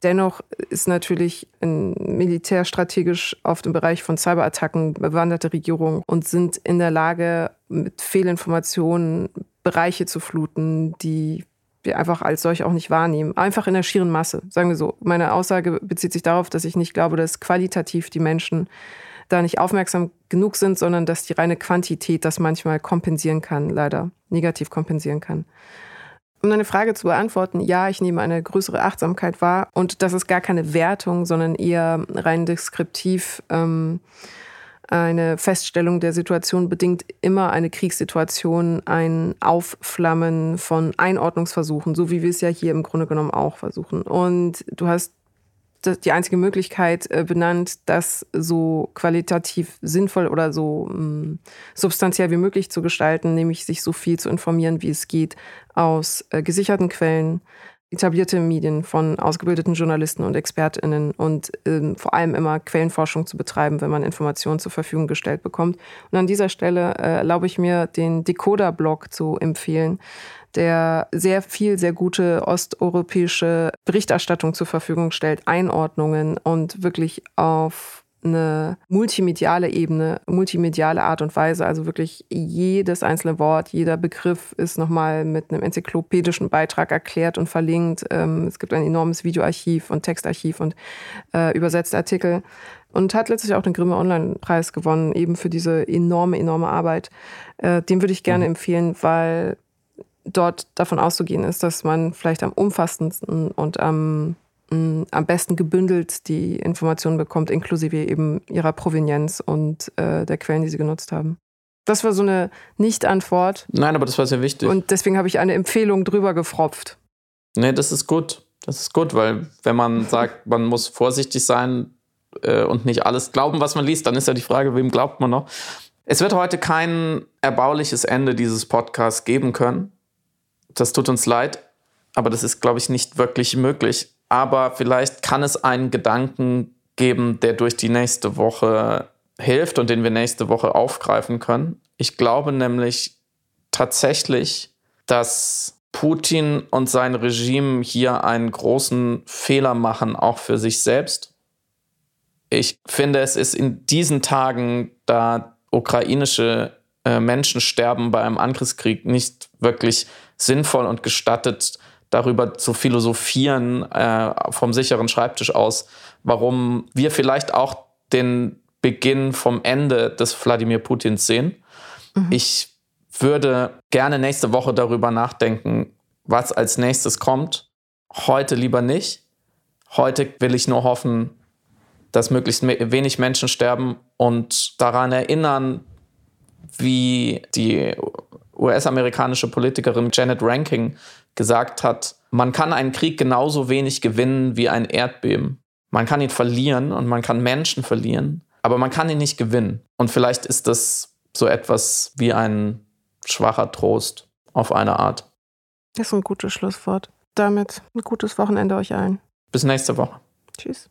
Dennoch ist natürlich militärstrategisch auf dem Bereich von Cyberattacken bewanderte Regierungen und sind in der Lage, mit Fehlinformationen Bereiche zu fluten, die wir einfach als solche auch nicht wahrnehmen. Einfach in der schieren Masse, sagen wir so. Meine Aussage bezieht sich darauf, dass ich nicht glaube, dass qualitativ die Menschen da nicht aufmerksam genug sind, sondern dass die reine Quantität das manchmal kompensieren kann, leider negativ kompensieren kann. Um deine Frage zu beantworten, ja, ich nehme eine größere Achtsamkeit wahr und das ist gar keine Wertung, sondern eher rein deskriptiv. Ähm, eine Feststellung der Situation bedingt immer eine Kriegssituation, ein Aufflammen von Einordnungsversuchen, so wie wir es ja hier im Grunde genommen auch versuchen. Und du hast die einzige Möglichkeit äh, benannt, das so qualitativ sinnvoll oder so mm, substanziell wie möglich zu gestalten, nämlich sich so viel zu informieren, wie es geht, aus äh, gesicherten Quellen, etablierte Medien von ausgebildeten Journalisten und ExpertInnen und ähm, vor allem immer Quellenforschung zu betreiben, wenn man Informationen zur Verfügung gestellt bekommt. Und an dieser Stelle äh, erlaube ich mir, den Decoder-Blog zu empfehlen, der sehr viel, sehr gute osteuropäische Berichterstattung zur Verfügung stellt, Einordnungen und wirklich auf eine multimediale Ebene, multimediale Art und Weise. Also wirklich jedes einzelne Wort, jeder Begriff ist nochmal mit einem enzyklopädischen Beitrag erklärt und verlinkt. Ähm, es gibt ein enormes Videoarchiv und Textarchiv und äh, übersetzte Artikel. Und hat letztlich auch den Grimme Online-Preis gewonnen, eben für diese enorme, enorme Arbeit. Äh, den würde ich gerne mhm. empfehlen, weil dort davon auszugehen ist, dass man vielleicht am umfassendsten und am am besten gebündelt die Informationen bekommt, inklusive eben ihrer Provenienz und äh, der Quellen, die sie genutzt haben. Das war so eine Nicht-Antwort. Nein, aber das war sehr wichtig. Und deswegen habe ich eine Empfehlung drüber gefropft. Nee, das ist gut. Das ist gut, weil wenn man sagt, man muss vorsichtig sein äh, und nicht alles glauben, was man liest, dann ist ja die Frage, wem glaubt man noch? Es wird heute kein erbauliches Ende dieses Podcasts geben können. Das tut uns leid, aber das ist, glaube ich, nicht wirklich möglich aber vielleicht kann es einen Gedanken geben, der durch die nächste Woche hilft und den wir nächste Woche aufgreifen können. Ich glaube nämlich tatsächlich, dass Putin und sein Regime hier einen großen Fehler machen, auch für sich selbst. Ich finde, es ist in diesen Tagen, da ukrainische äh, Menschen sterben bei einem Angriffskrieg, nicht wirklich sinnvoll und gestattet, darüber zu philosophieren äh, vom sicheren Schreibtisch aus, warum wir vielleicht auch den Beginn vom Ende des Wladimir Putins sehen. Mhm. Ich würde gerne nächste Woche darüber nachdenken, was als nächstes kommt. Heute lieber nicht. Heute will ich nur hoffen, dass möglichst wenig Menschen sterben und daran erinnern, wie die US-amerikanische Politikerin Janet Ranking gesagt hat, man kann einen Krieg genauso wenig gewinnen wie ein Erdbeben. Man kann ihn verlieren und man kann Menschen verlieren, aber man kann ihn nicht gewinnen. Und vielleicht ist das so etwas wie ein schwacher Trost auf eine Art. Das ist ein gutes Schlusswort. Damit ein gutes Wochenende euch allen. Bis nächste Woche. Tschüss.